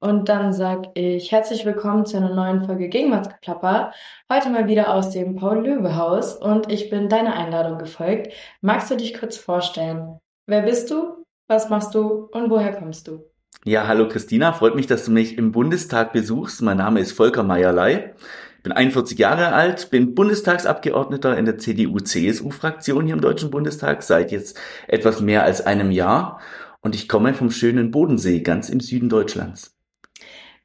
Und dann sag ich herzlich willkommen zu einer neuen Folge Gegenwartsgeplapper. Heute mal wieder aus dem Paul-Löwe-Haus und ich bin deiner Einladung gefolgt. Magst du dich kurz vorstellen? Wer bist du? Was machst du und woher kommst du? Ja, hallo Christina, freut mich, dass du mich im Bundestag besuchst. Mein Name ist Volker Meierlei. bin 41 Jahre alt, bin Bundestagsabgeordneter in der CDU-CSU-Fraktion hier im Deutschen Bundestag seit jetzt etwas mehr als einem Jahr und ich komme vom schönen Bodensee, ganz im Süden Deutschlands.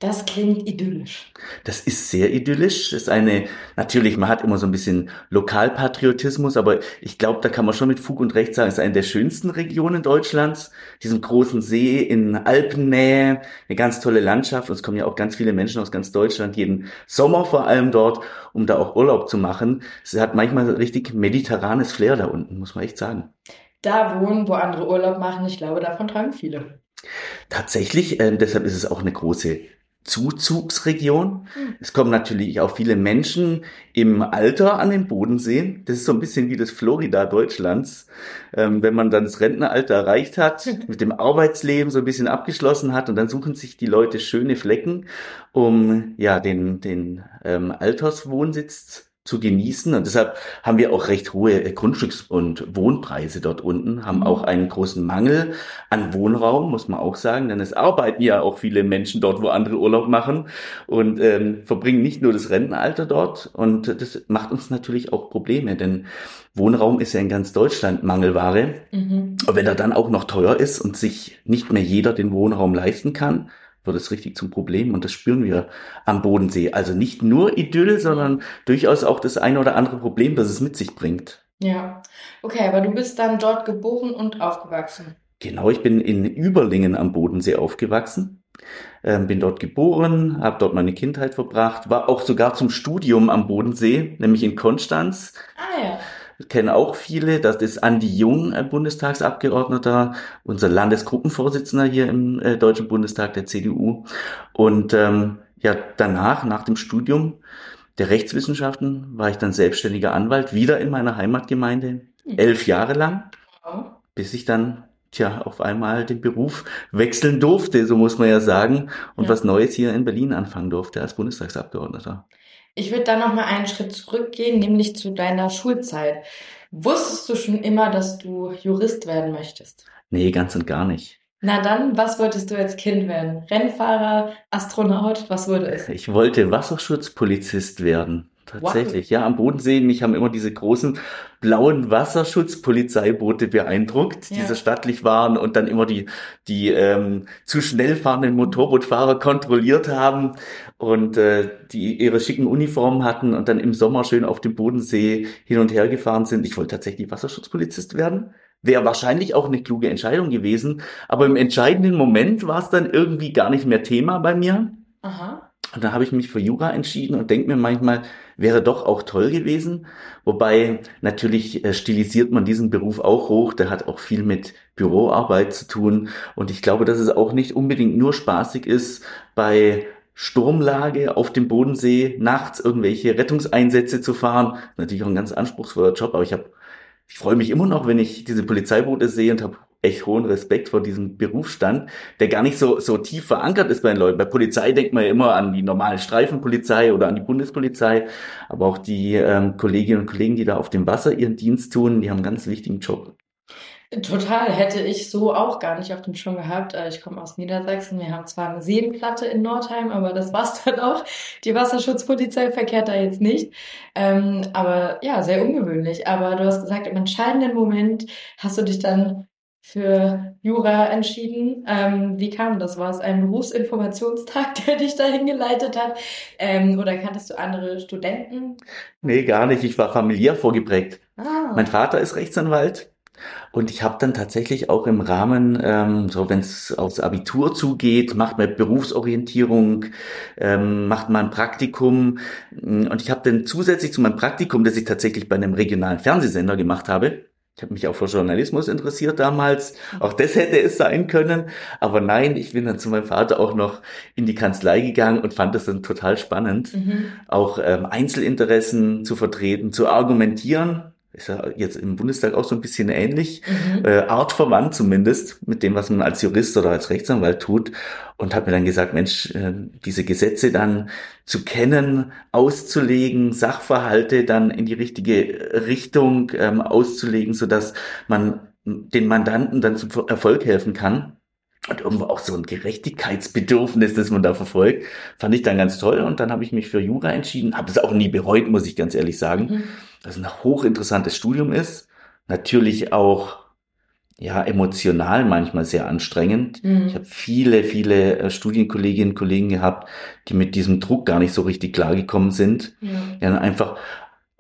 Das klingt idyllisch. Das ist sehr idyllisch. Das ist eine, natürlich, man hat immer so ein bisschen Lokalpatriotismus, aber ich glaube, da kann man schon mit Fug und Recht sagen, es ist eine der schönsten Regionen Deutschlands. Diesen großen See in Alpennähe, eine ganz tolle Landschaft. Und es kommen ja auch ganz viele Menschen aus ganz Deutschland, jeden Sommer vor allem dort, um da auch Urlaub zu machen. Es hat manchmal richtig mediterranes Flair da unten, muss man echt sagen. Da wohnen, wo andere Urlaub machen, ich glaube, davon träumen viele. Tatsächlich, äh, deshalb ist es auch eine große Zuzugsregion. Hm. Es kommen natürlich auch viele Menschen im Alter an den Bodensee. Das ist so ein bisschen wie das Florida Deutschlands. Ähm, wenn man dann das Rentneralter erreicht hat, mit dem Arbeitsleben so ein bisschen abgeschlossen hat und dann suchen sich die Leute schöne Flecken, um ja den, den ähm, Alterswohnsitz zu genießen. Und deshalb haben wir auch recht hohe Grundstücks- und Wohnpreise dort unten, haben mhm. auch einen großen Mangel an Wohnraum, muss man auch sagen, denn es arbeiten ja auch viele Menschen dort, wo andere Urlaub machen und ähm, verbringen nicht nur das Rentenalter dort. Und das macht uns natürlich auch Probleme, denn Wohnraum ist ja in ganz Deutschland Mangelware. Mhm. Und wenn er dann auch noch teuer ist und sich nicht mehr jeder den Wohnraum leisten kann, wird es richtig zum Problem und das spüren wir am Bodensee. Also nicht nur Idyll, sondern durchaus auch das eine oder andere Problem, das es mit sich bringt. Ja, okay, aber du bist dann dort geboren und aufgewachsen. Genau, ich bin in Überlingen am Bodensee aufgewachsen, ähm, bin dort geboren, habe dort meine Kindheit verbracht, war auch sogar zum Studium am Bodensee, nämlich in Konstanz. Ah ja kennen auch viele. Das ist Andi Jung, Bundestagsabgeordneter, unser Landesgruppenvorsitzender hier im äh, Deutschen Bundestag der CDU. Und ähm, ja, danach, nach dem Studium der Rechtswissenschaften, war ich dann selbstständiger Anwalt, wieder in meiner Heimatgemeinde, hm. elf Jahre lang, bis ich dann tja, auf einmal den Beruf wechseln durfte, so muss man ja sagen, und ja. was Neues hier in Berlin anfangen durfte als Bundestagsabgeordneter. Ich würde da noch mal einen Schritt zurückgehen, nämlich zu deiner Schulzeit. Wusstest du schon immer, dass du Jurist werden möchtest? Nee, ganz und gar nicht. Na dann, was wolltest du als Kind werden? Rennfahrer, Astronaut, was wurde es? Ich wollte Wasserschutzpolizist werden. Tatsächlich, wow. ja, am Bodensee, mich haben immer diese großen blauen Wasserschutzpolizeiboote beeindruckt, ja. die so stattlich waren und dann immer die, die ähm, zu schnell fahrenden Motorbootfahrer kontrolliert haben und äh, die ihre schicken Uniformen hatten und dann im Sommer schön auf dem Bodensee hin und her gefahren sind. Ich wollte tatsächlich Wasserschutzpolizist werden. Wäre wahrscheinlich auch eine kluge Entscheidung gewesen, aber im entscheidenden Moment war es dann irgendwie gar nicht mehr Thema bei mir. Aha. Und dann habe ich mich für Jura entschieden und denke mir manchmal, wäre doch auch toll gewesen. Wobei natürlich äh, stilisiert man diesen Beruf auch hoch. Der hat auch viel mit Büroarbeit zu tun. Und ich glaube, dass es auch nicht unbedingt nur spaßig ist, bei Sturmlage auf dem Bodensee nachts irgendwelche Rettungseinsätze zu fahren. Natürlich auch ein ganz anspruchsvoller Job, aber ich habe ich freue mich immer noch, wenn ich diese Polizeiboote sehe und habe echt hohen Respekt vor diesem Berufsstand, der gar nicht so, so tief verankert ist bei den Leuten. Bei Polizei denkt man ja immer an die normale Streifenpolizei oder an die Bundespolizei, aber auch die ähm, Kolleginnen und Kollegen, die da auf dem Wasser ihren Dienst tun, die haben einen ganz wichtigen Job. Total, hätte ich so auch gar nicht auf dem Schirm gehabt. Äh, ich komme aus Niedersachsen, wir haben zwar eine Seenplatte in Nordheim, aber das war's dann auch. Die Wasserschutzpolizei verkehrt da jetzt nicht. Ähm, aber ja, sehr ungewöhnlich. Aber du hast gesagt, im entscheidenden Moment hast du dich dann für Jura entschieden. Ähm, wie kam das? War es ein Berufsinformationstag, der dich dahin geleitet hat? Ähm, oder kanntest du andere Studenten? Nee, gar nicht. Ich war familiär vorgeprägt. Ah. Mein Vater ist Rechtsanwalt und ich habe dann tatsächlich auch im Rahmen, ähm, so wenn es aufs Abitur zugeht, macht man Berufsorientierung, ähm, macht man ein Praktikum. Und ich habe dann zusätzlich zu meinem Praktikum, das ich tatsächlich bei einem regionalen Fernsehsender gemacht habe, ich habe mich auch für Journalismus interessiert damals. Auch das hätte es sein können. Aber nein, ich bin dann zu meinem Vater auch noch in die Kanzlei gegangen und fand das dann total spannend, mhm. auch ähm, Einzelinteressen zu vertreten, zu argumentieren. Ist ja jetzt im Bundestag auch so ein bisschen ähnlich, mhm. äh, artverwandt zumindest mit dem, was man als Jurist oder als Rechtsanwalt tut. Und hat mir dann gesagt, Mensch, äh, diese Gesetze dann zu kennen, auszulegen, Sachverhalte dann in die richtige Richtung ähm, auszulegen, so dass man den Mandanten dann zum Erfolg helfen kann und irgendwo auch so ein Gerechtigkeitsbedürfnis, das man da verfolgt, fand ich dann ganz toll. Und dann habe ich mich für Jura entschieden, habe es auch nie bereut, muss ich ganz ehrlich sagen. Mhm. Dass es ein hochinteressantes Studium ist, natürlich auch ja emotional manchmal sehr anstrengend. Mhm. Ich habe viele, viele äh, Studienkolleginnen und Kollegen gehabt, die mit diesem Druck gar nicht so richtig klargekommen sind. Ja. Die dann einfach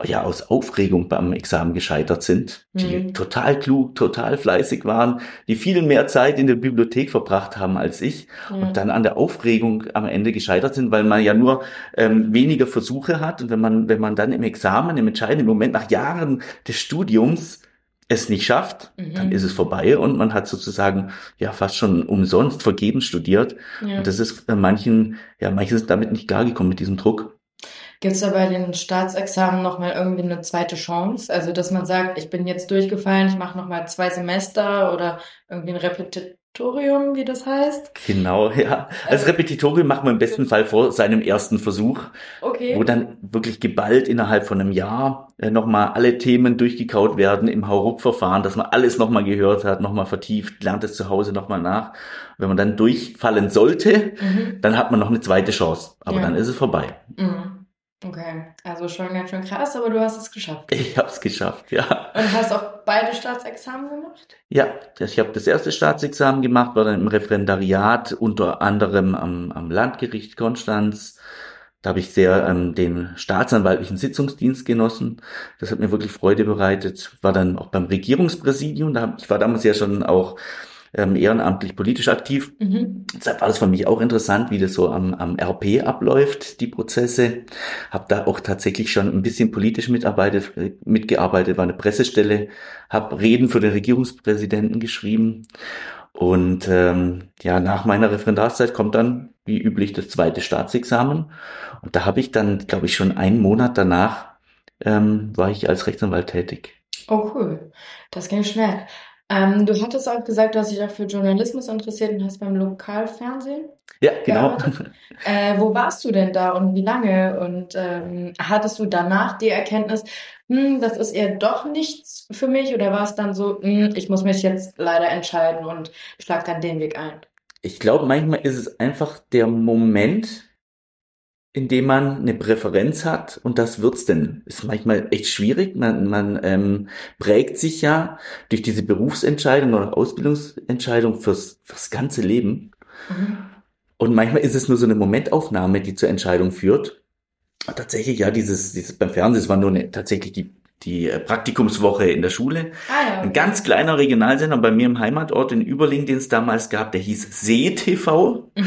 ja aus Aufregung beim Examen gescheitert sind, die mhm. total klug, total fleißig waren, die viel mehr Zeit in der Bibliothek verbracht haben als ich mhm. und dann an der Aufregung am Ende gescheitert sind, weil man ja nur ähm, weniger Versuche hat und wenn man wenn man dann im Examen im entscheidenden Moment nach Jahren des Studiums es nicht schafft, mhm. dann ist es vorbei und man hat sozusagen ja fast schon umsonst vergebens studiert ja. und das ist äh, manchen ja manches ist damit nicht klargekommen mit diesem Druck. Gibt es da bei den Staatsexamen nochmal irgendwie eine zweite Chance? Also, dass man sagt, ich bin jetzt durchgefallen, ich mache nochmal zwei Semester oder irgendwie ein Repetitorium, wie das heißt? Genau, ja. Als Repetitorium macht man im besten Fall vor seinem ersten Versuch, okay. wo dann wirklich geballt innerhalb von einem Jahr äh, nochmal alle Themen durchgekaut werden im Hauruck-Verfahren, dass man alles nochmal gehört hat, nochmal vertieft, lernt es zu Hause nochmal nach. Wenn man dann durchfallen sollte, mhm. dann hat man noch eine zweite Chance. Aber ja. dann ist es vorbei. Mhm. Okay, also schon ganz schön krass, aber du hast es geschafft. Ich habe es geschafft, ja. Und hast auch beide Staatsexamen gemacht? Ja, ich habe das erste Staatsexamen gemacht, war dann im Referendariat, unter anderem am, am Landgericht Konstanz. Da habe ich sehr ähm, den staatsanwaltlichen Sitzungsdienst genossen. Das hat mir wirklich Freude bereitet. War dann auch beim Regierungspräsidium. Da, ich war damals ja schon auch ähm, ehrenamtlich politisch aktiv. Mhm. Deshalb war das für mich auch interessant, wie das so am, am RP abläuft, die Prozesse. Habe da auch tatsächlich schon ein bisschen politisch mitarbeitet, mitgearbeitet, war eine Pressestelle, habe Reden für den Regierungspräsidenten geschrieben. Und ähm, ja, nach meiner Referendarszeit kommt dann wie üblich das zweite Staatsexamen. Und da habe ich dann, glaube ich, schon einen Monat danach ähm, war ich als Rechtsanwalt tätig. Oh cool, das ging schnell. Ähm, du hattest auch gesagt, du hast dich auch für Journalismus interessiert und hast beim Lokalfernsehen. Ja, genau. Äh, wo warst du denn da und wie lange? Und ähm, hattest du danach die Erkenntnis, hm, das ist eher doch nichts für mich? Oder war es dann so, hm, ich muss mich jetzt leider entscheiden und schlag dann den Weg ein? Ich glaube, manchmal ist es einfach der Moment, indem man eine Präferenz hat und das wird's denn. Ist manchmal echt schwierig. Man, man ähm, prägt sich ja durch diese Berufsentscheidung oder Ausbildungsentscheidung fürs, fürs ganze Leben. Mhm. Und manchmal ist es nur so eine Momentaufnahme, die zur Entscheidung führt. Und tatsächlich, ja, dieses, dieses beim Fernsehen, es war nur eine, tatsächlich die, die äh, Praktikumswoche in der Schule. Ah, ja. Ein ganz kleiner Regionalsender bei mir im Heimatort in Überling, den es damals gab, der hieß See-TV. Mhm.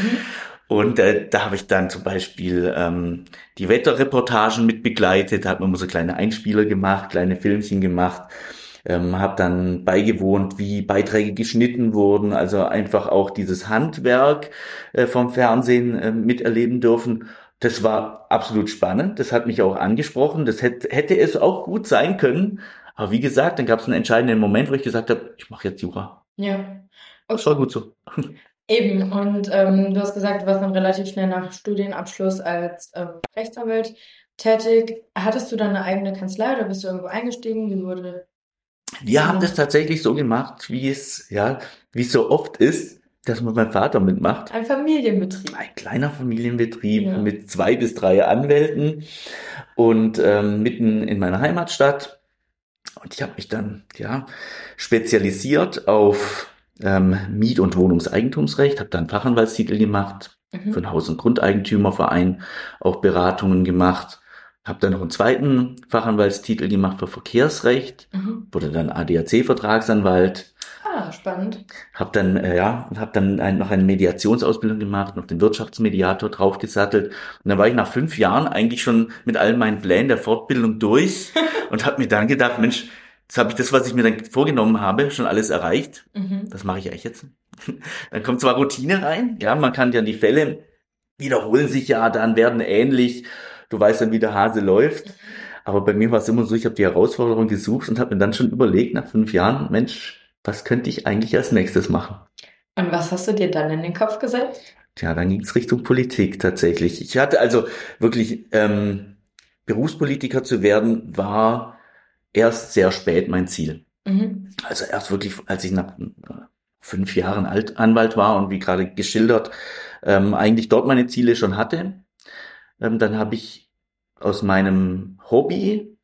Und äh, da habe ich dann zum Beispiel ähm, die Wetterreportagen mit begleitet, da hat man immer so kleine Einspieler gemacht, kleine Filmchen gemacht, ähm, habe dann beigewohnt, wie Beiträge geschnitten wurden, also einfach auch dieses Handwerk äh, vom Fernsehen äh, miterleben dürfen. Das war absolut spannend, das hat mich auch angesprochen, das hätte, hätte es auch gut sein können. Aber wie gesagt, dann gab es einen entscheidenden Moment, wo ich gesagt habe, ich mache jetzt Jura. Ja. Okay. Das war gut so. Eben, und ähm, du hast gesagt, du warst dann relativ schnell nach Studienabschluss als ähm, Rechtsanwalt tätig. Hattest du dann eine eigene Kanzlei oder bist du irgendwo eingestiegen? Wie wurde. Wir haben das tatsächlich so gemacht, wie es, ja, wie es so oft ist, dass man mein Vater mitmacht. Ein Familienbetrieb. Ein kleiner Familienbetrieb ja. mit zwei bis drei Anwälten und ähm, mitten in meiner Heimatstadt. Und ich habe mich dann, ja, spezialisiert auf ähm, Miet- und Wohnungseigentumsrecht, habe dann Fachanwaltstitel gemacht mhm. für den Haus- und Grundeigentümerverein, auch Beratungen gemacht, habe dann noch einen zweiten Fachanwaltstitel gemacht für Verkehrsrecht, mhm. wurde dann ADAC-Vertragsanwalt. Ah, spannend. Hab dann äh, ja und habe dann ein, noch eine Mediationsausbildung gemacht, noch den Wirtschaftsmediator draufgesattelt und dann war ich nach fünf Jahren eigentlich schon mit all meinen Plänen der Fortbildung durch und habe mir dann gedacht, Mensch, Jetzt habe ich das, was ich mir dann vorgenommen habe, schon alles erreicht. Mhm. Das mache ich eigentlich jetzt. Dann kommt zwar Routine rein, ja, man kann ja die Fälle wiederholen sich ja, dann werden ähnlich. Du weißt dann, wie der Hase läuft. Aber bei mir war es immer so, ich habe die Herausforderung gesucht und habe mir dann schon überlegt, nach fünf Jahren, Mensch, was könnte ich eigentlich als nächstes machen? Und was hast du dir dann in den Kopf gesetzt? Ja, dann ging es Richtung Politik tatsächlich. Ich hatte also wirklich ähm, Berufspolitiker zu werden, war erst sehr spät mein Ziel. Mhm. Also erst wirklich, als ich nach fünf Jahren Alt Anwalt war und wie gerade geschildert, ähm, eigentlich dort meine Ziele schon hatte. Ähm, dann habe ich aus meinem Hobby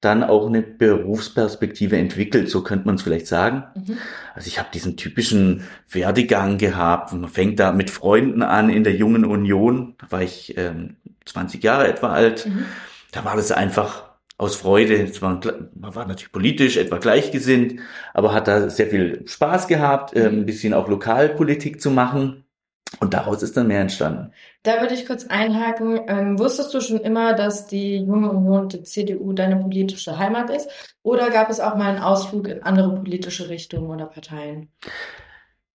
dann auch eine Berufsperspektive entwickelt, so könnte man es vielleicht sagen. Mhm. Also ich habe diesen typischen Werdegang gehabt. Man fängt da mit Freunden an in der jungen Union. Da war ich ähm, 20 Jahre etwa alt. Mhm. Da war das einfach aus Freude. War, man war natürlich politisch etwa gleichgesinnt, aber hat da sehr viel Spaß gehabt, äh, ein bisschen auch Lokalpolitik zu machen. Und daraus ist dann mehr entstanden. Da würde ich kurz einhaken. Ähm, wusstest du schon immer, dass die Junge Union, die CDU, deine politische Heimat ist? Oder gab es auch mal einen Ausflug in andere politische Richtungen oder Parteien?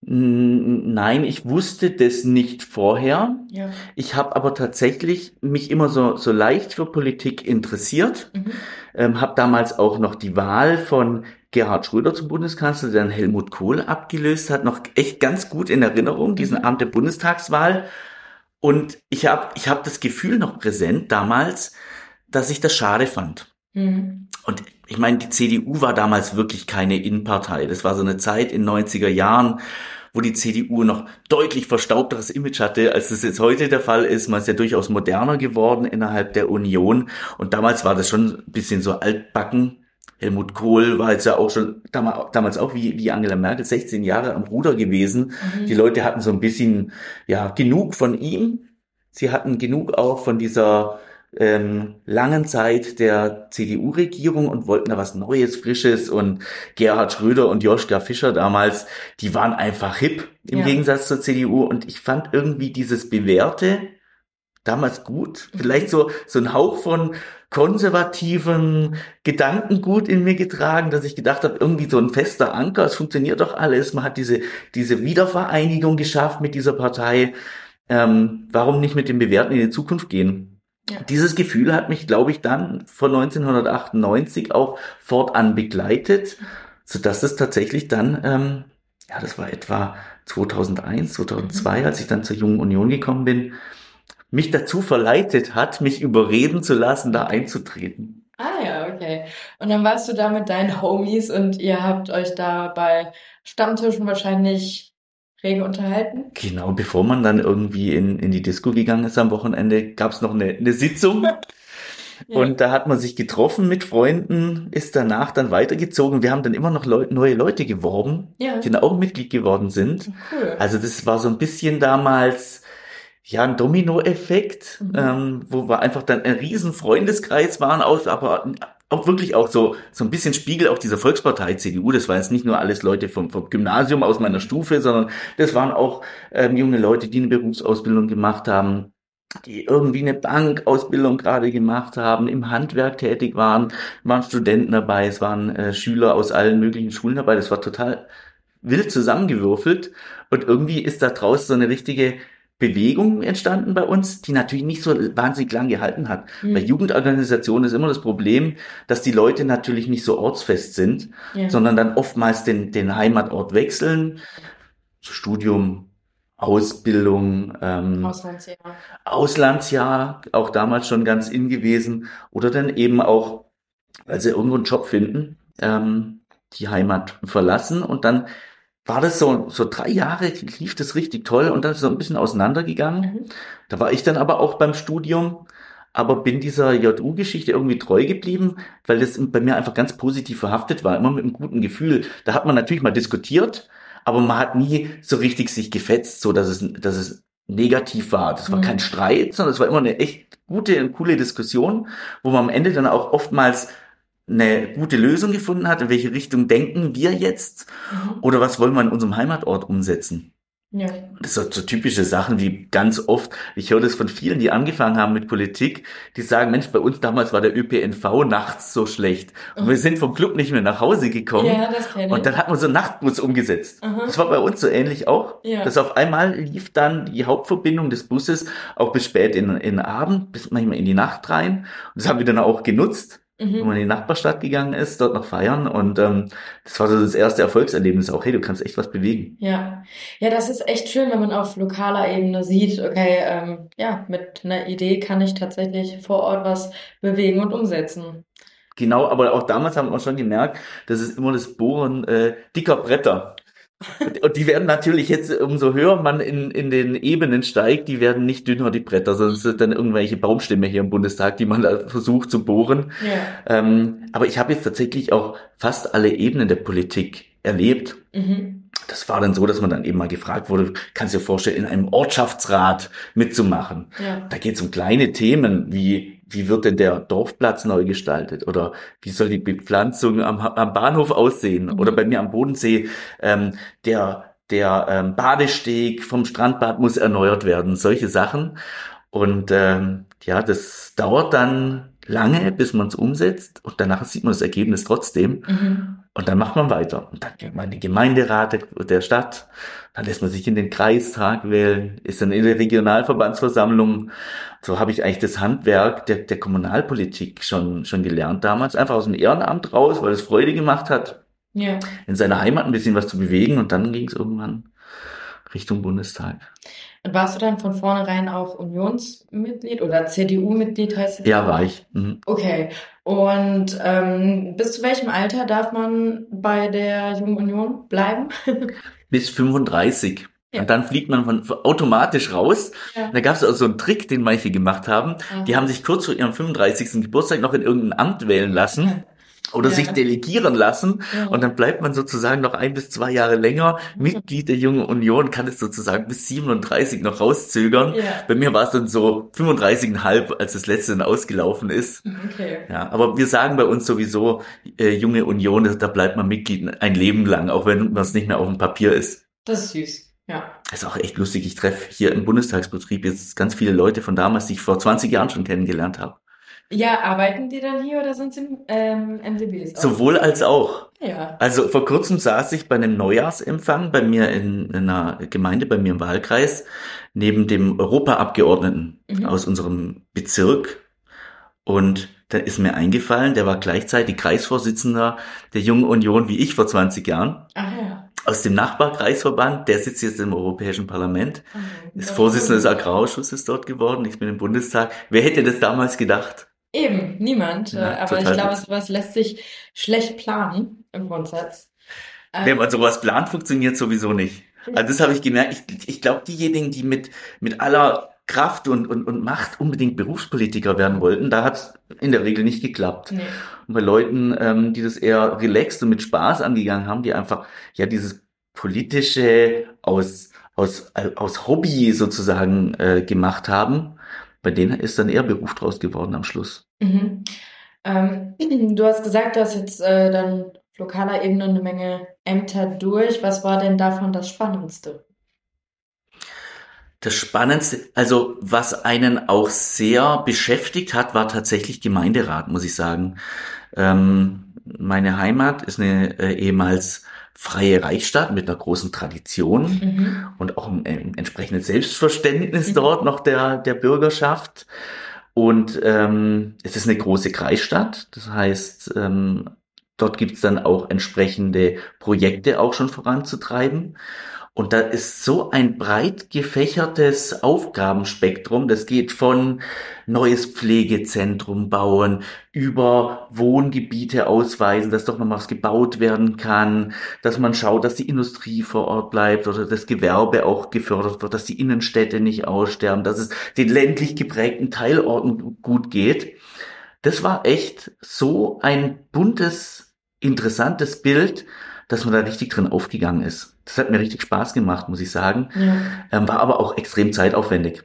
Nein, ich wusste das nicht vorher. Ja. Ich habe aber tatsächlich mich immer so, so leicht für Politik interessiert. Mhm. Ähm, habe damals auch noch die Wahl von Gerhard Schröder zum Bundeskanzler, der dann Helmut Kohl abgelöst hat, noch echt ganz gut in Erinnerung, diesen mhm. Abend der Bundestagswahl. Und ich habe ich hab das Gefühl noch präsent damals, dass ich das schade fand. Mhm. Und ich meine, die CDU war damals wirklich keine Innenpartei. Das war so eine Zeit in 90er Jahren, wo die CDU noch deutlich verstaubteres Image hatte, als das jetzt heute der Fall ist. Man ist ja durchaus moderner geworden innerhalb der Union. Und damals war das schon ein bisschen so altbacken. Helmut Kohl war jetzt ja auch schon damals auch wie, wie Angela Merkel 16 Jahre am Ruder gewesen. Mhm. Die Leute hatten so ein bisschen, ja, genug von ihm. Sie hatten genug auch von dieser ähm, langen Zeit der CDU-Regierung und wollten da was Neues, Frisches und Gerhard Schröder und Joschka Fischer damals, die waren einfach hip im ja. Gegensatz zur CDU und ich fand irgendwie dieses Bewährte damals gut. Vielleicht so, so ein Hauch von konservativen Gedankengut in mir getragen, dass ich gedacht habe, irgendwie so ein fester Anker, es funktioniert doch alles. Man hat diese, diese Wiedervereinigung geschafft mit dieser Partei. Ähm, warum nicht mit dem Bewährten in die Zukunft gehen? Ja. Dieses Gefühl hat mich, glaube ich, dann von 1998 auch fortan begleitet, so dass es tatsächlich dann, ähm, ja, das war etwa 2001, 2002, mhm. als ich dann zur Jungen Union gekommen bin, mich dazu verleitet hat, mich überreden zu lassen, da einzutreten. Ah ja, okay. Und dann warst du da mit deinen Homies und ihr habt euch da bei Stammtischen wahrscheinlich rege unterhalten? Genau, bevor man dann irgendwie in, in die Disco gegangen ist am Wochenende, gab es noch eine, eine Sitzung. Ja. Und da hat man sich getroffen mit Freunden, ist danach dann weitergezogen. Wir haben dann immer noch Leu neue Leute geworben, ja. die dann auch Mitglied geworden sind. Cool. Also das war so ein bisschen damals ja ein Domino-Effekt, mhm. ähm, wo wir einfach dann ein riesen Freundeskreis waren, aus, aber auch wirklich auch so so ein bisschen Spiegel auch dieser Volkspartei CDU. Das waren jetzt nicht nur alles Leute vom, vom Gymnasium aus meiner Stufe, sondern das waren auch ähm, junge Leute, die eine Berufsausbildung gemacht haben, die irgendwie eine Bankausbildung gerade gemacht haben, im Handwerk tätig waren, waren Studenten dabei, es waren äh, Schüler aus allen möglichen Schulen dabei. Das war total wild zusammengewürfelt und irgendwie ist da draußen so eine richtige Bewegung entstanden bei uns, die natürlich nicht so wahnsinnig lang gehalten hat. Mhm. Bei Jugendorganisationen ist immer das Problem, dass die Leute natürlich nicht so ortsfest sind, ja. sondern dann oftmals den, den Heimatort wechseln. Studium, Ausbildung, ähm, Auslandsjahr. Auslandsjahr, auch damals schon ganz in gewesen. Oder dann eben auch, weil sie irgendwo einen Job finden, ähm, die Heimat verlassen und dann war das so, so drei Jahre lief das richtig toll und dann ist es so ein bisschen auseinandergegangen. Mhm. Da war ich dann aber auch beim Studium, aber bin dieser JU-Geschichte irgendwie treu geblieben, weil das bei mir einfach ganz positiv verhaftet war, immer mit einem guten Gefühl. Da hat man natürlich mal diskutiert, aber man hat nie so richtig sich gefetzt, so dass es, dass es negativ war. Das war mhm. kein Streit, sondern es war immer eine echt gute und coole Diskussion, wo man am Ende dann auch oftmals eine gute Lösung gefunden hat, in welche Richtung denken wir jetzt mhm. oder was wollen wir in unserem Heimatort umsetzen. Ja. Das sind so typische Sachen wie ganz oft, ich höre das von vielen, die angefangen haben mit Politik, die sagen, Mensch, bei uns damals war der ÖPNV nachts so schlecht. Und wir sind vom Club nicht mehr nach Hause gekommen. Ja, das kenne ich. Und dann hat man so einen Nachtbus umgesetzt. Aha. Das war bei uns so ähnlich auch. Ja. Dass auf einmal lief dann die Hauptverbindung des Busses auch bis spät in, in den Abend, bis manchmal in die Nacht rein. Und das haben wir dann auch genutzt mhm. wo man in die Nachbarstadt gegangen ist, dort noch feiern. Und ähm, das war so das erste Erfolgserlebnis auch, hey, du kannst echt was bewegen. Ja, ja, das ist echt schön, wenn man auf lokaler Ebene sieht, okay, ähm, ja, mit einer Idee kann ich tatsächlich vor Ort was bewegen und umsetzen. Genau, aber auch damals haben wir schon gemerkt, das ist immer das Bohren äh, dicker Bretter. Und die werden natürlich jetzt, umso höher man in, in den Ebenen steigt, die werden nicht dünner, die Bretter, sondern es sind dann irgendwelche Baumstämme hier im Bundestag, die man da versucht zu bohren. Ja. Ähm, aber ich habe jetzt tatsächlich auch fast alle Ebenen der Politik erlebt. Mhm. Das war dann so, dass man dann eben mal gefragt wurde, kannst du dir vorstellen, in einem Ortschaftsrat mitzumachen. Ja. Da geht es um kleine Themen wie wie wird denn der Dorfplatz neu gestaltet oder wie soll die Bepflanzung am, am Bahnhof aussehen mhm. oder bei mir am Bodensee ähm, der der ähm, Badesteg vom Strandbad muss erneuert werden, solche Sachen und ähm, ja, das dauert dann lange, bis man es umsetzt und danach sieht man das Ergebnis trotzdem. Mhm. Und dann macht man weiter. Und dann geht man in den Gemeinderat der Stadt, dann lässt man sich in den Kreistag wählen, ist dann in der Regionalverbandsversammlung. So habe ich eigentlich das Handwerk der, der Kommunalpolitik schon, schon gelernt damals, einfach aus dem Ehrenamt raus, weil es Freude gemacht hat, ja. in seiner Heimat ein bisschen was zu bewegen und dann ging es irgendwann Richtung Bundestag. Und warst du dann von vornherein auch Unionsmitglied oder CDU-Mitglied heißt es? Ja, war ich. Mhm. Okay. Und ähm, bis zu welchem Alter darf man bei der Jungen Union bleiben? bis 35. Ja. Und dann fliegt man von, automatisch raus. Ja. Da gab es also so einen Trick, den manche gemacht haben. Mhm. Die haben sich kurz vor ihrem 35. Geburtstag noch in irgendein Amt wählen lassen oder ja. sich delegieren lassen ja. und dann bleibt man sozusagen noch ein bis zwei Jahre länger Mitglied der Jungen Union, kann es sozusagen bis 37 noch rauszögern. Ja. Bei mir war es dann so 35,5, als das letzte dann ausgelaufen ist. Okay. Ja, aber wir sagen bei uns sowieso, äh, Junge Union, da bleibt man Mitglied ein Leben lang, auch wenn man es nicht mehr auf dem Papier ist. Das ist süß. Ja. Das ist auch echt lustig. Ich treffe hier im Bundestagsbetrieb jetzt ganz viele Leute von damals, die ich vor 20 Jahren schon kennengelernt habe. Ja, arbeiten die dann hier oder sind sie im ähm, MDBs? Auch? Sowohl als auch. Ja. Also vor kurzem saß ich bei einem Neujahrsempfang bei mir in, in einer Gemeinde, bei mir im Wahlkreis, neben dem Europaabgeordneten mhm. aus unserem Bezirk. Und da ist mir eingefallen, der war gleichzeitig Kreisvorsitzender der Jungen Union wie ich vor 20 Jahren. Ach ja. Aus dem Nachbarkreisverband, der sitzt jetzt im Europäischen Parlament, mhm. ist Vorsitzender des Agrarausschusses dort geworden, ich bin im Bundestag. Wer hätte das damals gedacht? Eben, niemand. Ja, aber ich glaube, sowas lässt sich schlecht planen im Grundsatz. Wenn man sowas plant, funktioniert sowieso nicht. Also das habe ich gemerkt. Ich, ich glaube, diejenigen, die mit, mit aller Kraft und, und, und Macht unbedingt Berufspolitiker werden wollten, da hat es in der Regel nicht geklappt. Nee. Und bei Leuten, ähm, die das eher relaxed und mit Spaß angegangen haben, die einfach ja dieses politische aus aus aus Hobby sozusagen äh, gemacht haben, bei denen ist dann eher Beruf draus geworden am Schluss. Mhm. Ähm, du hast gesagt, du hast jetzt äh, dann lokaler Ebene eine Menge Ämter durch. Was war denn davon das Spannendste? Das Spannendste, also was einen auch sehr beschäftigt hat, war tatsächlich Gemeinderat, muss ich sagen. Ähm, meine Heimat ist eine äh, ehemals freie Reichsstadt mit einer großen Tradition mhm. und auch ein, ein entsprechendes Selbstverständnis mhm. dort noch der, der Bürgerschaft. Und ähm, es ist eine große Kreisstadt, das heißt, ähm, dort gibt es dann auch entsprechende Projekte auch schon voranzutreiben. Und da ist so ein breit gefächertes Aufgabenspektrum. Das geht von neues Pflegezentrum bauen, über Wohngebiete ausweisen, dass doch noch was gebaut werden kann, dass man schaut, dass die Industrie vor Ort bleibt oder das Gewerbe auch gefördert wird, dass die Innenstädte nicht aussterben, dass es den ländlich geprägten Teilorten gut geht. Das war echt so ein buntes, interessantes Bild, dass man da richtig drin aufgegangen ist. Das hat mir richtig Spaß gemacht, muss ich sagen. Ja. Ähm, war aber auch extrem zeitaufwendig.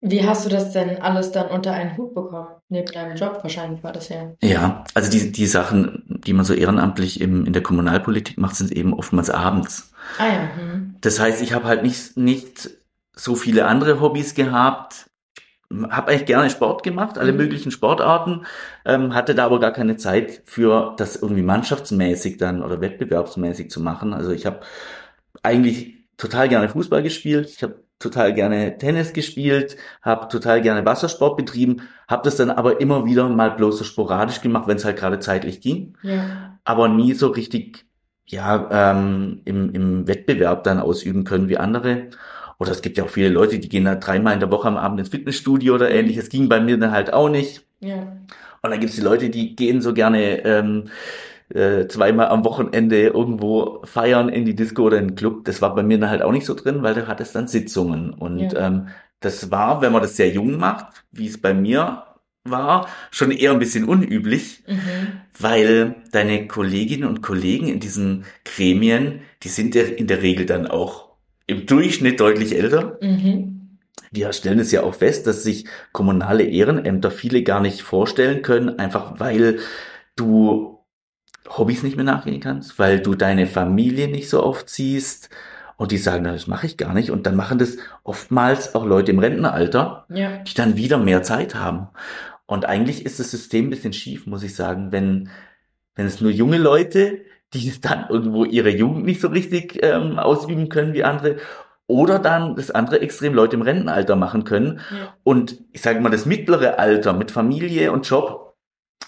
Wie hast du das denn alles dann unter einen Hut bekommen? Neben deinem Job wahrscheinlich war das ja. Ja, also die, die Sachen die man so ehrenamtlich im, in der Kommunalpolitik macht, sind eben oftmals abends. Ah ja. Hm. Das heißt, ich habe halt nicht, nicht so viele andere Hobbys gehabt. Habe eigentlich gerne Sport gemacht, alle Mhm. möglichen Sportarten, ähm, hatte da aber gar keine Zeit für das irgendwie mannschaftsmäßig dann oder wettbewerbsmäßig zu machen. Also ich habe eigentlich total gerne Fußball gespielt, ich habe total gerne Tennis gespielt, habe total gerne Wassersport betrieben, habe das dann aber immer wieder mal bloß so sporadisch gemacht, wenn es halt gerade zeitlich ging Ja. aber nie so richtig ja ähm, im, im Wettbewerb dann ausüben können wie andere. Oder es gibt ja auch viele Leute, die gehen da dreimal in der Woche am Abend ins Fitnessstudio oder ähnliches. Ging bei mir dann halt auch nicht. Ja. Und dann gibt es die Leute, die gehen so gerne ähm, äh, zweimal am Wochenende irgendwo feiern in die Disco oder in den Club. Das war bei mir dann halt auch nicht so drin, weil da hat es dann Sitzungen. Und Ja. ähm, das war, wenn man das sehr jung macht, wie es bei mir war, schon eher ein bisschen unüblich Mhm. weil deine Kolleginnen und Kollegen in diesen Gremien, die sind ja in der Regel dann auch im Durchschnitt deutlich älter. Mhm. Wir stellen es ja auch fest, dass sich kommunale Ehrenämter viele gar nicht vorstellen können, einfach weil du Hobbys nicht mehr nachgehen kannst, weil du deine Familie nicht so oft siehst und die sagen, "Na, das mache ich gar nicht und dann machen das oftmals auch Leute im Rentenalter, Ja. die dann wieder mehr Zeit haben. Und eigentlich ist das System ein bisschen schief, muss ich sagen, wenn, wenn es nur junge Leute, die dann irgendwo ihre Jugend nicht so richtig ähm, ausüben können wie andere, oder dann das andere Extrem Leute im Rentenalter machen können. Ja. Und ich sage mal, das mittlere Alter mit Familie und Job,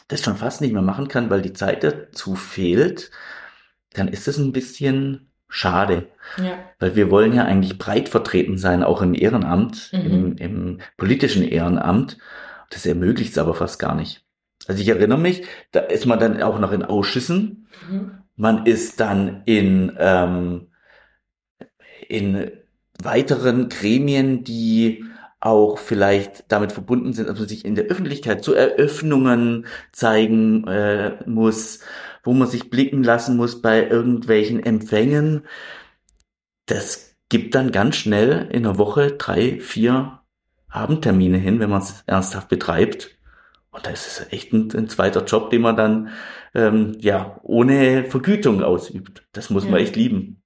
das schon fast nicht mehr machen kann, weil die Zeit dazu fehlt, dann ist das ein bisschen schade. Ja. Weil wir wollen ja eigentlich breit vertreten sein, auch im Ehrenamt, Mhm. im, im politischen Ehrenamt. Das ermöglicht es aber fast gar nicht. Also ich erinnere mich, da ist man dann auch noch in Ausschüssen. Mhm. Man ist dann in, ähm, in weiteren Gremien, die auch vielleicht damit verbunden sind, dass man sich in der Öffentlichkeit zu Eröffnungen zeigen äh, muss, wo man sich blicken lassen muss bei irgendwelchen Empfängen. Das gibt dann ganz schnell in der Woche drei, vier Abendtermine hin, wenn man es ernsthaft betreibt. Und da ist es echt ein, ein zweiter Job, den man dann ähm, ja ohne Vergütung ausübt. Das muss man Ja. echt lieben.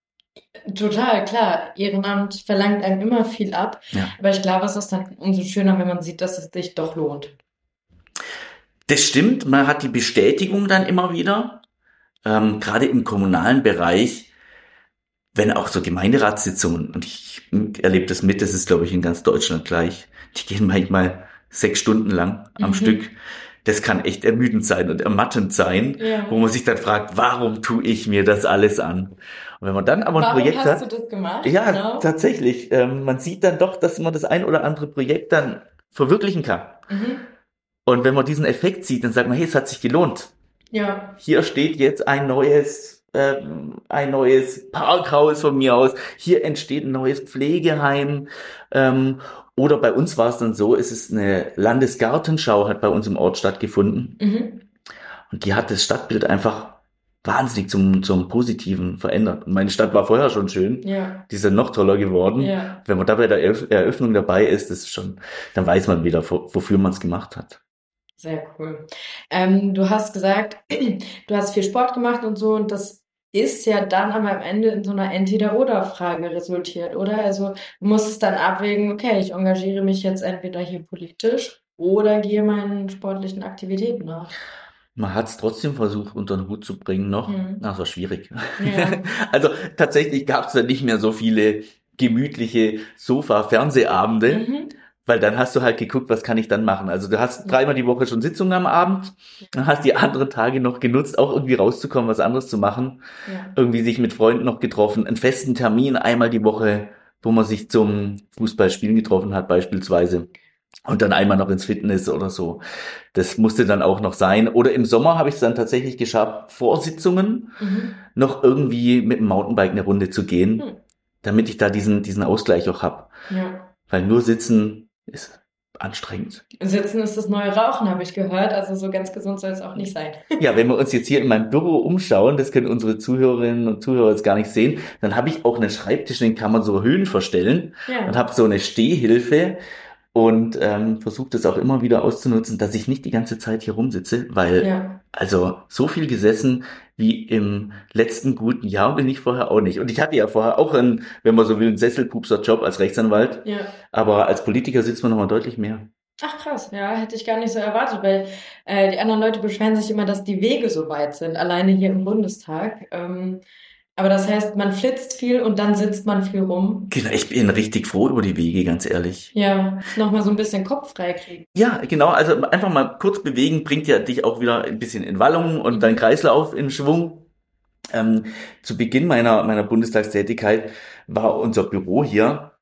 Total, klar. Ehrenamt verlangt einem immer viel ab. Ja. Aber ich glaube, es ist dann umso schöner, wenn man sieht, dass es sich doch lohnt. Das stimmt, man hat die Bestätigung dann immer wieder, ähm, gerade im kommunalen Bereich, wenn auch so Gemeinderatssitzungen, und ich erlebe das mit, das ist glaube ich in ganz Deutschland gleich, die gehen manchmal sechs Stunden lang am Mhm. Stück. Das kann echt ermüdend sein und ermattend sein, Ja. wo man sich dann fragt, warum tue ich mir das alles an? Und wenn man dann aber ein Warum Projekt hast hat, du das gemacht? ja, Genau. tatsächlich, ähm, man sieht dann doch, dass man das ein oder andere Projekt dann verwirklichen kann. Mhm. Und wenn man diesen Effekt sieht, dann sagt man, hey, es hat sich gelohnt. Ja. Hier steht jetzt ein neues, ähm, ein neues Parkhaus von mir aus. Hier entsteht ein neues Pflegeheim. Ähm, oder bei uns war es dann so, es ist eine Landesgartenschau, hat bei uns im Ort stattgefunden. Mhm. Und die hat das Stadtbild einfach wahnsinnig zum, zum Positiven verändert. Und meine Stadt war vorher schon schön. Ja. Die ist dann noch toller geworden. Ja. Wenn man da bei der Eröff- Eröffnung dabei ist, das ist schon, dann weiß man wieder, wo- wofür man es gemacht hat. Sehr cool. Ähm, du hast gesagt, du hast viel Sport gemacht und so, und das ist ja dann aber am Ende in so einer Entweder-Oder-Frage resultiert, oder? Also du musst es dann abwägen, okay, ich engagiere mich jetzt entweder hier politisch oder gehe meinen sportlichen Aktivitäten nach. Man hat es trotzdem versucht, unter den Hut zu bringen noch. Mhm. Das war schwierig. Ja. Also tatsächlich gab es da nicht mehr so viele gemütliche Sofa-Fernsehabende, Mhm. Weil dann hast du halt geguckt, was kann ich dann machen. Also du hast dreimal die Woche schon Sitzungen am Abend, dann hast die anderen Tage noch genutzt, auch irgendwie rauszukommen, was anderes zu machen. Ja. Irgendwie sich mit Freunden noch getroffen, einen festen Termin einmal die Woche, wo man sich zum Fußballspielen getroffen hat beispielsweise. Und dann einmal noch ins Fitness oder so. Das musste dann auch noch sein. Oder im Sommer habe ich es dann tatsächlich geschafft, vor Sitzungen Mhm. noch irgendwie mit dem Mountainbike eine Runde zu gehen, Hm. damit ich da diesen, diesen Ausgleich auch hab. Ja. Weil nur sitzen ist anstrengend. Sitzen ist das neue Rauchen, habe ich gehört. Also so ganz gesund soll es auch nicht sein. Ja, wenn wir uns jetzt hier in meinem Büro umschauen, das können unsere Zuhörerinnen und Zuhörer jetzt gar nicht sehen, dann habe ich auch einen Schreibtisch, den kann man so Höhen verstellen Ja. und habe so eine Stehhilfe. Und ähm, versuche das auch immer wieder auszunutzen, dass ich nicht die ganze Zeit hier rumsitze, weil Ja. also so viel gesessen wie im letzten guten Jahr bin ich vorher auch nicht. Und ich hatte ja vorher auch einen, wenn man so will, einen Sesselpupser-Job als Rechtsanwalt, Ja. aber als Politiker sitzt man nochmal deutlich mehr. Ach krass, ja, hätte ich gar nicht so erwartet, weil äh, die anderen Leute beschweren sich immer, dass die Wege so weit sind, alleine hier im Bundestag. Ähm, aber das heißt, man flitzt viel und dann sitzt man viel rum. Genau, ich bin richtig froh über die Wege, ganz ehrlich. Ja, nochmal so ein bisschen Kopf frei kriegen. Ja, genau, also einfach mal kurz bewegen bringt ja dich auch wieder ein bisschen in Wallung und dein Kreislauf in Schwung. Ähm, zu Beginn meiner, meiner Bundestagstätigkeit war unser Büro hier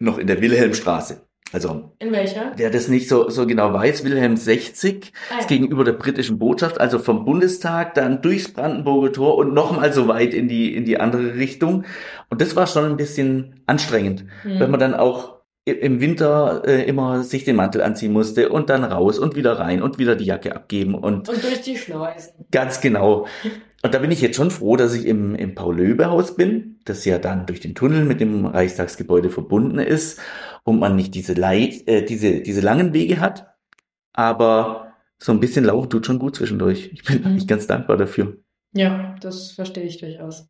noch in der Wilhelmstraße. Also, In welcher? wer das nicht so, so genau weiß, Wilhelm 60 Ah, ist ja. gegenüber der britischen Botschaft, also vom Bundestag dann durchs Brandenburger Tor und nochmal so weit in die, in die andere Richtung. Und das war schon ein bisschen anstrengend, Hm. wenn man dann auch im Winter äh, immer sich den Mantel anziehen musste und dann raus und wieder rein und wieder die Jacke abgeben und Und durch die Schleusen. ganz genau. Und da bin ich jetzt schon froh, dass ich im, im Paul-Löbe-Haus bin, das ja dann durch den Tunnel mit dem Reichstagsgebäude verbunden ist und man nicht diese, Lei äh, diese, diese langen Wege hat. Aber so ein bisschen laufen tut schon gut zwischendurch. Ich bin Mhm. eigentlich ganz dankbar dafür. Ja, das verstehe ich durchaus.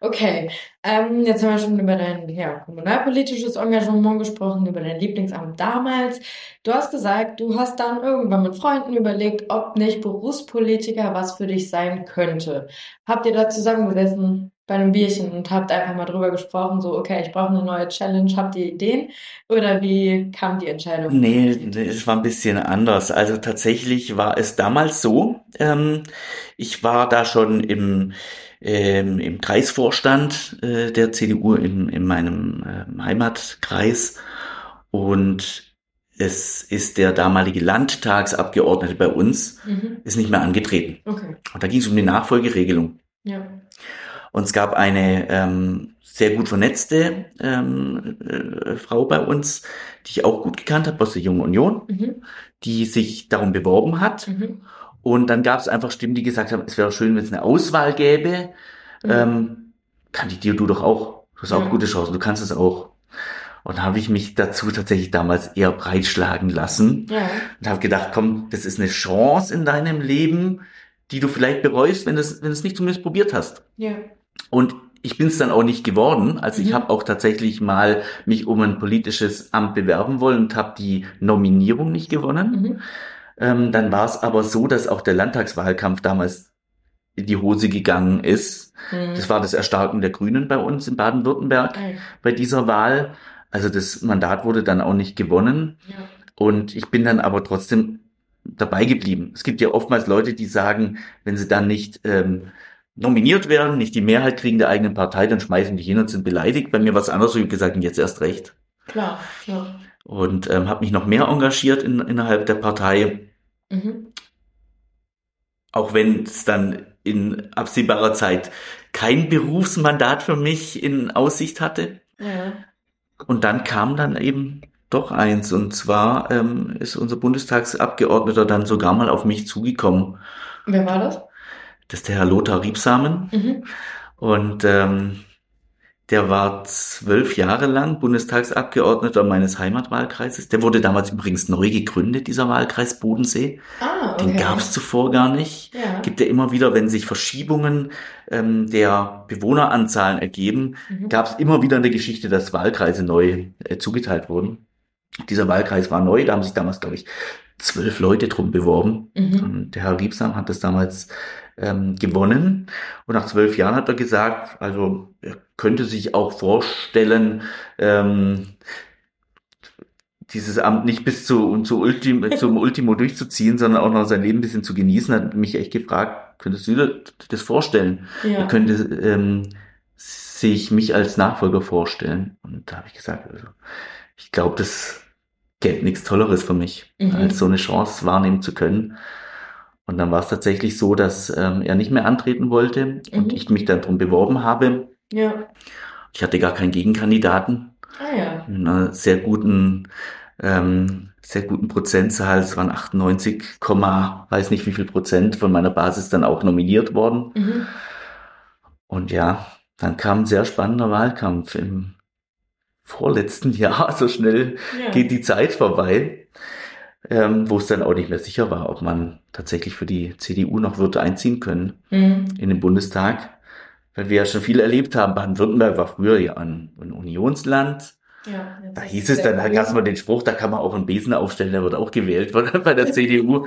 Okay, ähm, jetzt haben wir schon über dein ja, kommunalpolitisches Engagement gesprochen, über dein Lieblingsamt damals. Du hast gesagt, du hast dann irgendwann mit Freunden überlegt, ob nicht Berufspolitiker was für dich sein könnte. Habt ihr da zusammengesessen bei einem Bierchen und habt einfach mal drüber gesprochen, so, okay, ich brauche eine neue Challenge, habt ihr Ideen? Oder wie kam die Entscheidung? Nee, es war ein bisschen anders. Also tatsächlich war es damals so, ähm, ich war da schon im, ähm, im Kreisvorstand äh, der CDU in, in meinem ähm, Heimatkreis und es ist der damalige Landtagsabgeordnete bei uns, Mhm. ist nicht mehr angetreten. Okay, Und da ging es um die Nachfolgeregelung. ja. Und es gab eine ähm, sehr gut vernetzte ähm, äh, Frau bei uns, die ich auch gut gekannt habe aus der Jungen Union, Mhm. die sich darum beworben hat. Mhm. Und dann gab es einfach Stimmen, die gesagt haben, es wäre schön, wenn es eine Auswahl gäbe. Mhm. Ähm, kandidier du doch auch. Du hast auch Ja. gute Chancen, du kannst es auch. Und da habe ich mich dazu tatsächlich damals eher breitschlagen lassen Ja. und habe gedacht, komm, das ist eine Chance in deinem Leben, die du vielleicht bereust, wenn du es wenn du es nicht zumindest probiert hast. Ja. Und ich bin es dann auch nicht geworden. Also ich Mhm. habe auch tatsächlich mal mich um ein politisches Amt bewerben wollen und habe die Nominierung nicht gewonnen. Mhm. Ähm, dann war es aber so, dass auch der Landtagswahlkampf damals in die Hose gegangen ist. Mhm. Das war das Erstarken der Grünen bei uns in Baden-Württemberg ja. bei dieser Wahl. Also das Mandat wurde dann auch nicht gewonnen. Ja. Und ich bin dann aber trotzdem dabei geblieben. Es gibt ja oftmals Leute, die sagen, wenn sie dann nicht ähm, nominiert werden, nicht die Mehrheit kriegen der eigenen Partei, dann schmeißen die hin und sind beleidigt. Bei mir war es anders, ich habe gesagt, und jetzt erst recht. Klar, klar. Und ähm, habe mich noch mehr engagiert in, innerhalb der Partei, Mhm. auch wenn es dann in absehbarer Zeit kein Berufsmandat für mich in Aussicht hatte. Ja. Und dann kam dann eben doch eins. Und zwar ähm, ist unser Bundestagsabgeordneter dann sogar mal auf mich zugekommen. Wer war das? Das ist der Herr Lothar Riebsamen. Mhm. Und ähm, der war zwölf Jahre lang Bundestagsabgeordneter meines Heimatwahlkreises. Der wurde damals übrigens neu gegründet, dieser Wahlkreis Bodensee. Ah, okay. Den gab es zuvor gar nicht. Ja. Gibt ja immer wieder, wenn sich Verschiebungen ähm, der Bewohneranzahlen ergeben, Mhm. gab es immer wieder eine Geschichte, dass Wahlkreise neu äh, zugeteilt wurden. Dieser Wahlkreis war neu, da haben sich damals, glaube ich, zwölf Leute drum beworben. Mhm. Und der Herr Riebsam hat das damals ähm, gewonnen. Und nach zwölf Jahren hat er gesagt, also er könnte sich auch vorstellen, ähm, dieses Amt nicht bis zu, zu Ultim, zum Ultimo durchzuziehen, sondern auch noch sein Leben ein bisschen zu genießen, hat mich echt gefragt, könntest du dir das vorstellen? Ja. Er könnte ähm, sich mich als Nachfolger vorstellen. Und da habe ich gesagt, also, ich glaube, das gäbe nichts Tolleres für mich, Mhm. als so eine Chance wahrnehmen zu können. Und dann war es tatsächlich so, dass ähm, er nicht mehr antreten wollte und Mhm. ich mich dann drum beworben habe. Ja. Ich hatte gar keinen Gegenkandidaten. Ah ja. In einer sehr guten, ähm, sehr guten Prozentzahl. Es waren 98, Komma, weiß nicht wie viel Prozent von meiner Basis dann auch nominiert worden. Mhm. Und ja, dann kam ein sehr spannender Wahlkampf im vorletzten Jahr, so schnell ja. geht die Zeit vorbei, ähm, wo es dann auch nicht mehr sicher war, ob man tatsächlich für die CDU noch würde einziehen können mhm. in den Bundestag. Weil wir ja schon viel erlebt haben. Baden-Württemberg war früher ja ein, ein Unionsland. Ja, da hieß es dann, da gab es mal den Spruch, da kann man auch einen Besen aufstellen, der wird auch gewählt bei der CDU.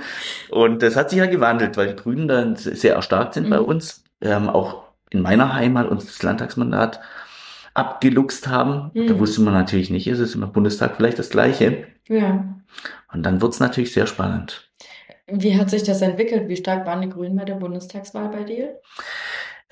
Und das hat sich ja gewandelt, weil die Grünen dann sehr erstarkt sind mhm. bei uns. Ähm, auch in meiner Heimat uns das Landtagsmandat abgeluchst haben. Mhm. Da wusste man natürlich nicht, ist es im Bundestag vielleicht das Gleiche. Ja. Und dann wird's natürlich sehr spannend. Wie hat sich das entwickelt? Wie stark waren die Grünen bei der Bundestagswahl bei dir?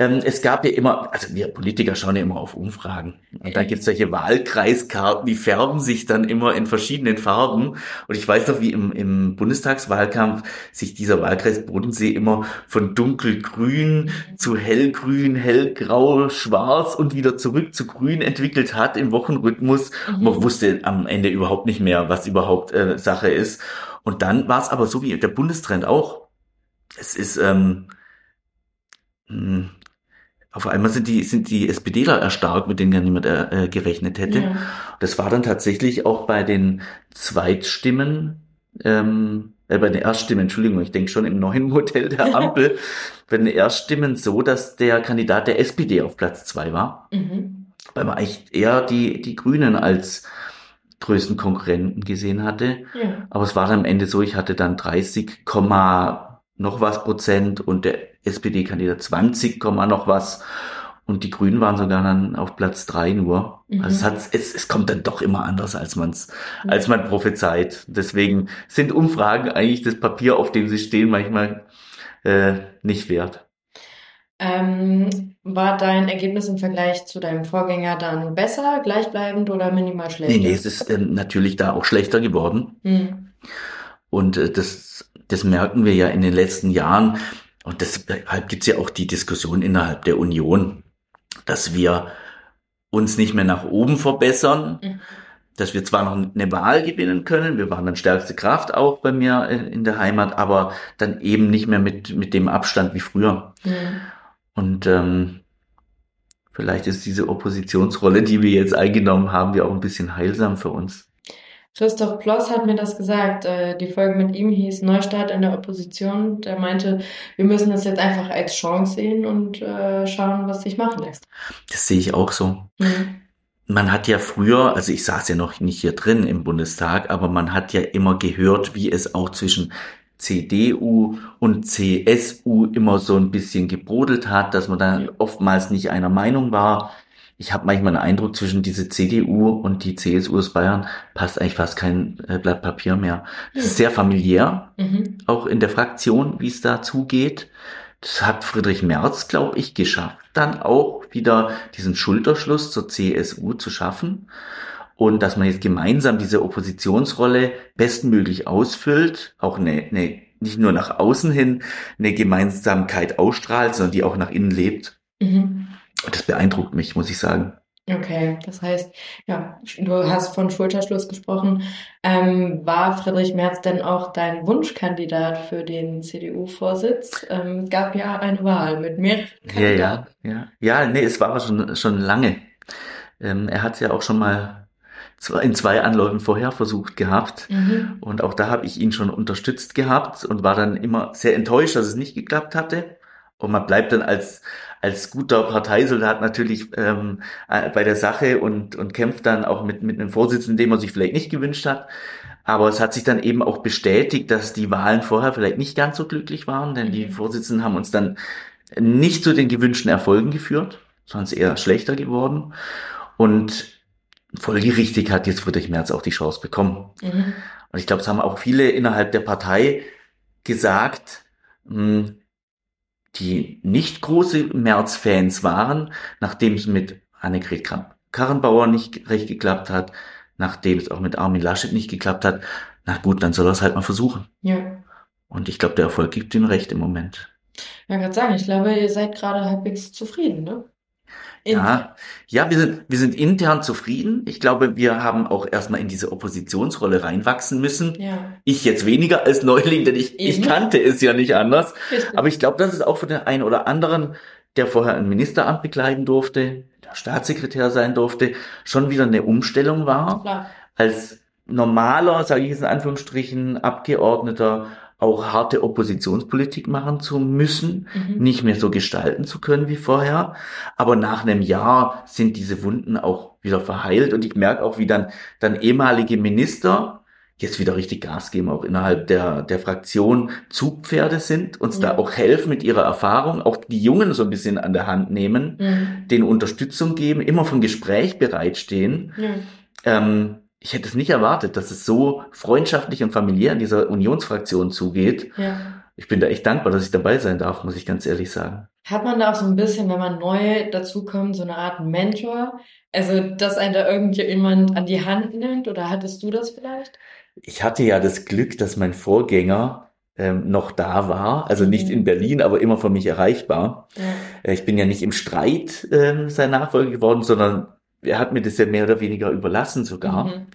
Ähm, es gab ja immer, also wir Politiker schauen ja immer auf Umfragen. Und da gibt es solche Wahlkreiskarten, die färben sich dann immer in verschiedenen Farben. Und ich weiß noch, wie im, im Bundestagswahlkampf sich dieser Wahlkreis Bodensee immer von dunkelgrün zu hellgrün, hellgrau, schwarz und wieder zurück zu grün entwickelt hat im Wochenrhythmus. Mhm. Man wusste am Ende überhaupt nicht mehr, was überhaupt äh, Sache ist. Und dann war es aber so wie der Bundestrend auch. Es ist, ähm, hm, auf einmal sind die, sind die SPDler erstarkt, mit denen ja niemand äh, gerechnet hätte. Ja. Das war dann tatsächlich auch bei den Zweitstimmen, ähm, äh, bei den Erststimmen, Entschuldigung, ich denke schon im neuen Modell der Ampel, bei den Erststimmen so, dass der Kandidat der SPD auf Platz zwei war. Mhm. Weil man eigentlich eher die, die Grünen als größten Konkurrenten gesehen hatte. Ja. Aber es war dann am Ende so, ich hatte dann 30, noch was Prozent und der SPD-Kandidat 20, noch was. Und die Grünen waren sogar dann auf Platz drei nur. Mhm. Also es, hat, es, es kommt dann doch immer anders, als man's, mhm. als man prophezeit. Deswegen sind Umfragen eigentlich das Papier, auf dem sie stehen, manchmal äh, nicht wert. Ähm, war dein Ergebnis im Vergleich zu deinem Vorgänger dann besser, gleichbleibend oder minimal schlechter? Nee, nee, es ist äh, natürlich da auch schlechter geworden. Mhm. Und äh, das, das merken wir ja in den letzten Jahren. Und deshalb gibt's ja auch die Diskussion innerhalb der Union, dass wir uns nicht mehr nach oben verbessern, mhm. dass wir zwar noch eine Wahl gewinnen können, wir waren dann stärkste Kraft auch bei mir in der Heimat, aber dann eben nicht mehr mit, mit dem Abstand wie früher. Mhm. Und ähm, vielleicht ist diese Oppositionsrolle, die wir jetzt eingenommen haben, ja auch ein bisschen heilsam für uns. Christoph Ploss hat mir das gesagt. Äh, die Folge mit ihm hieß Neustart in der Opposition. Der meinte, wir müssen das jetzt einfach als Chance sehen und äh, schauen, was sich machen lässt. Das sehe ich auch so. Mhm. Man hat ja früher, also ich saß ja noch nicht hier drin im Bundestag, aber man hat ja immer gehört, wie es auch zwischen CDU und CSU immer so ein bisschen gebrodelt hat, dass man da oftmals nicht einer Meinung war ich habe manchmal den Eindruck, zwischen diese CDU und die CSU aus Bayern passt eigentlich fast kein äh, Blatt Papier mehr. Das ist sehr familiär, mhm. auch in der Fraktion, wie es da zugeht. Das hat Friedrich Merz, glaube ich, geschafft, dann auch wieder diesen Schulterschluss zur CSU zu schaffen. Und dass man jetzt gemeinsam diese Oppositionsrolle bestmöglich ausfüllt, auch eine, eine nicht nur nach außen hin eine Gemeinsamkeit ausstrahlt, sondern die auch nach innen lebt. Mhm. Das beeindruckt mich, muss ich sagen. Okay, das heißt, ja, du hast von Schulterschluss gesprochen. Ähm, war Friedrich Merz denn auch dein Wunschkandidat für den CDU-Vorsitz? Ähm, gab ja eine Wahl mit mehreren Kandidaten. Ja, ja, ja. Ja, nee, es war schon, schon lange. Ähm, er hat es ja auch schon mal in zwei Anläufen vorher versucht gehabt. Mhm. Und auch da habe ich ihn schon unterstützt gehabt und war dann immer sehr enttäuscht, dass es nicht geklappt hatte. Und man bleibt dann als, als guter Parteisoldat natürlich ähm, äh, bei der Sache und, und kämpft dann auch mit, mit einem Vorsitzenden, den man sich vielleicht nicht gewünscht hat. Aber es hat sich dann eben auch bestätigt, dass die Wahlen vorher vielleicht nicht ganz so glücklich waren, denn die mhm. Vorsitzenden haben uns dann nicht zu den gewünschten Erfolgen geführt, sondern es eher schlechter geworden. Und folgerichtig hat jetzt Friedrich Merz auch die Chance bekommen. Mhm. Und ich glaube, es haben auch viele innerhalb der Partei gesagt, mh, hm, die nicht große März-Fans waren, nachdem es mit Annegret Karrenbauer nicht recht geklappt hat, nachdem es auch mit Armin Laschet nicht geklappt hat, na gut, dann soll er es halt mal versuchen. Ja. Und ich glaube, der Erfolg gibt ihm recht im Moment. Ja, gerade sagen, ich glaube, ihr seid gerade halbwegs zufrieden, ne? Ja, ja, wir sind, wir sind intern zufrieden. Ich glaube, wir haben auch erstmal in diese Oppositionsrolle reinwachsen müssen. Ja. Ich jetzt weniger als Neuling, denn ich, ich kannte es ja nicht anders. Richtig. Aber ich glaube, das ist auch für den einen oder anderen, der vorher ein Ministeramt bekleiden durfte, Staatssekretär sein durfte, schon wieder eine Umstellung war. Klar. Als normaler, sage ich jetzt in Anführungsstrichen, Abgeordneter auch harte Oppositionspolitik machen zu müssen, Mhm. nicht mehr so gestalten zu können wie vorher. Aber nach einem Jahr sind diese Wunden auch wieder verheilt und ich merke auch, wie dann, dann ehemalige Minister jetzt wieder richtig Gas geben, auch innerhalb der, der Fraktion Zugpferde sind, uns Ja. da auch helfen mit ihrer Erfahrung, auch die Jungen so ein bisschen an der Hand nehmen, Mhm. denen Unterstützung geben, immer vom Gespräch bereitstehen. Ähm, ich hätte es nicht erwartet, dass es so freundschaftlich und familiär in dieser Unionsfraktion zugeht. ja. Ich bin da echt dankbar, dass ich dabei sein darf, muss ich ganz ehrlich sagen. Hat man da auch so ein bisschen, wenn man neu dazukommt, so eine Art Mentor? Also, dass einen da irgendjemand an die Hand nimmt oder hattest du das vielleicht? Ich hatte ja das Glück, dass mein Vorgänger ähm, noch da war, also nicht Mhm. in Berlin, aber immer für mich erreichbar. Ja. Äh, Ich bin ja nicht im Streit ähm, sein Nachfolger geworden, sondern er hat mir das ja mehr oder weniger überlassen sogar. Mhm.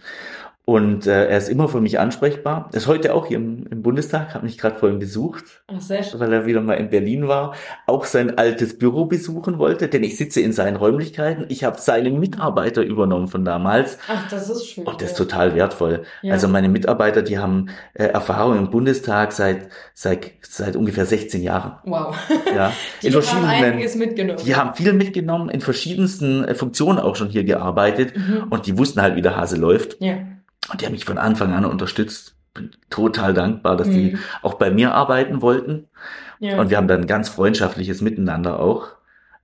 Und äh, er ist immer für mich ansprechbar. Er ist heute auch hier im, im Bundestag, habe mich gerade vorhin besucht, Ach, sehr schön. weil er wieder mal in Berlin war, auch sein altes Büro besuchen wollte, denn ich sitze in seinen Räumlichkeiten. Ich habe seine Mitarbeiter übernommen von damals Ach, das ist schön. und das ist total wertvoll. Ja. Also meine Mitarbeiter, die haben äh, Erfahrung im Bundestag seit, seit, seit ungefähr 16 Jahren. Wow. Ja, Die haben einiges mitgenommen. die haben viel mitgenommen, in verschiedensten äh, Funktionen auch schon hier gearbeitet Mhm. und die wussten halt, wie der Hase läuft. Ja. Und die haben mich von Anfang an unterstützt. Bin total dankbar, dass die Mhm. auch bei mir arbeiten wollten. Ja. Und wir haben dann ein ganz freundschaftliches Miteinander auch.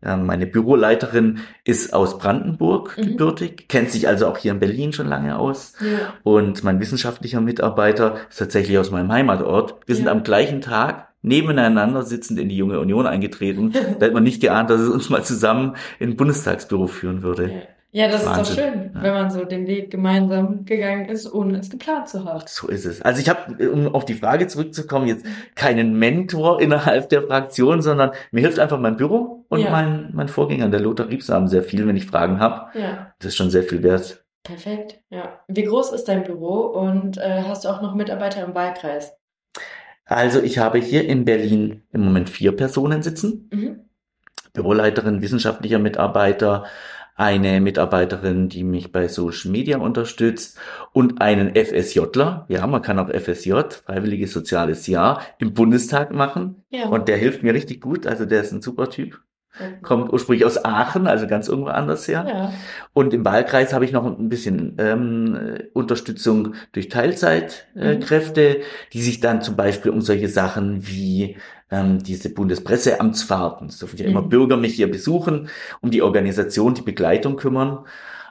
Ähm, Meine Büroleiterin ist aus Brandenburg Mhm. gebürtig, kennt sich also auch hier in Berlin schon lange aus. ja. Und mein wissenschaftlicher Mitarbeiter ist tatsächlich aus meinem Heimatort. Wir sind Ja. am gleichen Tag nebeneinander sitzend in die Junge Union eingetreten. da hätte man nicht geahnt, dass es uns mal zusammen in ein Bundestagsbüro führen würde. Ja. Das ist Wahnsinn. doch schön, Ja. wenn man so den Weg gemeinsam gegangen ist, ohne es geplant zu haben. So ist es. Also ich habe, um auf die Frage zurückzukommen, jetzt keinen Mentor innerhalb der Fraktion, sondern mir hilft einfach mein Büro und Ja. mein, mein Vorgänger, der Lothar Riebsam, sehr viel, wenn ich Fragen habe. Ja, Das ist schon sehr viel wert. perfekt. Ja. Wie groß ist dein Büro und äh, hast du auch noch Mitarbeiter im Wahlkreis? Also ich habe hier in Berlin im Moment vier Personen sitzen. Mhm. Büroleiterin, wissenschaftlicher Mitarbeiter, eine Mitarbeiterin, die mich bei Social Media unterstützt und einen FSJler. Ja, man kann auch FSJ, Freiwilliges Soziales Jahr, im Bundestag machen. Ja. Und der hilft mir richtig gut. Also der ist ein super Typ. Kommt ursprünglich aus Aachen, also ganz irgendwo anders her. Ja. Und im Wahlkreis habe ich noch ein bisschen ähm, äh, Unterstützung durch Teilzeitkräfte, äh, Mhm. Die sich dann zum Beispiel um solche Sachen wie ähm, diese Bundespresseamtsfahrten, es dürfen ja immer Mhm. Bürger mich hier besuchen, um die Organisation, die Begleitung kümmern.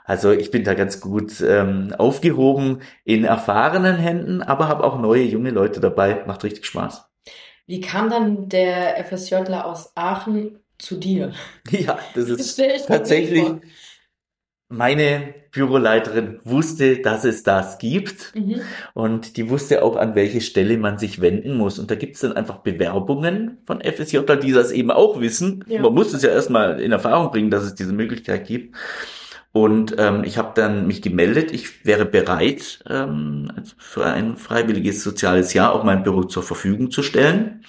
Also ich bin da ganz gut ähm, aufgehoben in erfahrenen Händen, aber habe auch neue junge Leute dabei. Macht richtig Spaß. Wie kam dann der FSJler aus Aachen zu dir? Ja, das ist Das tatsächlich. Meine Büroleiterin wusste, dass es das gibt Mhm. und die wusste auch, an welche Stelle man sich wenden muss. Und da gibt es dann einfach Bewerbungen von FSJ, die das eben auch wissen. Ja. Man muss es ja erstmal in Erfahrung bringen, dass es diese Möglichkeit gibt. Und ähm, ich habe dann mich gemeldet, ich wäre bereit, ähm, für ein freiwilliges soziales Jahr auch mein Büro zur Verfügung zu stellen.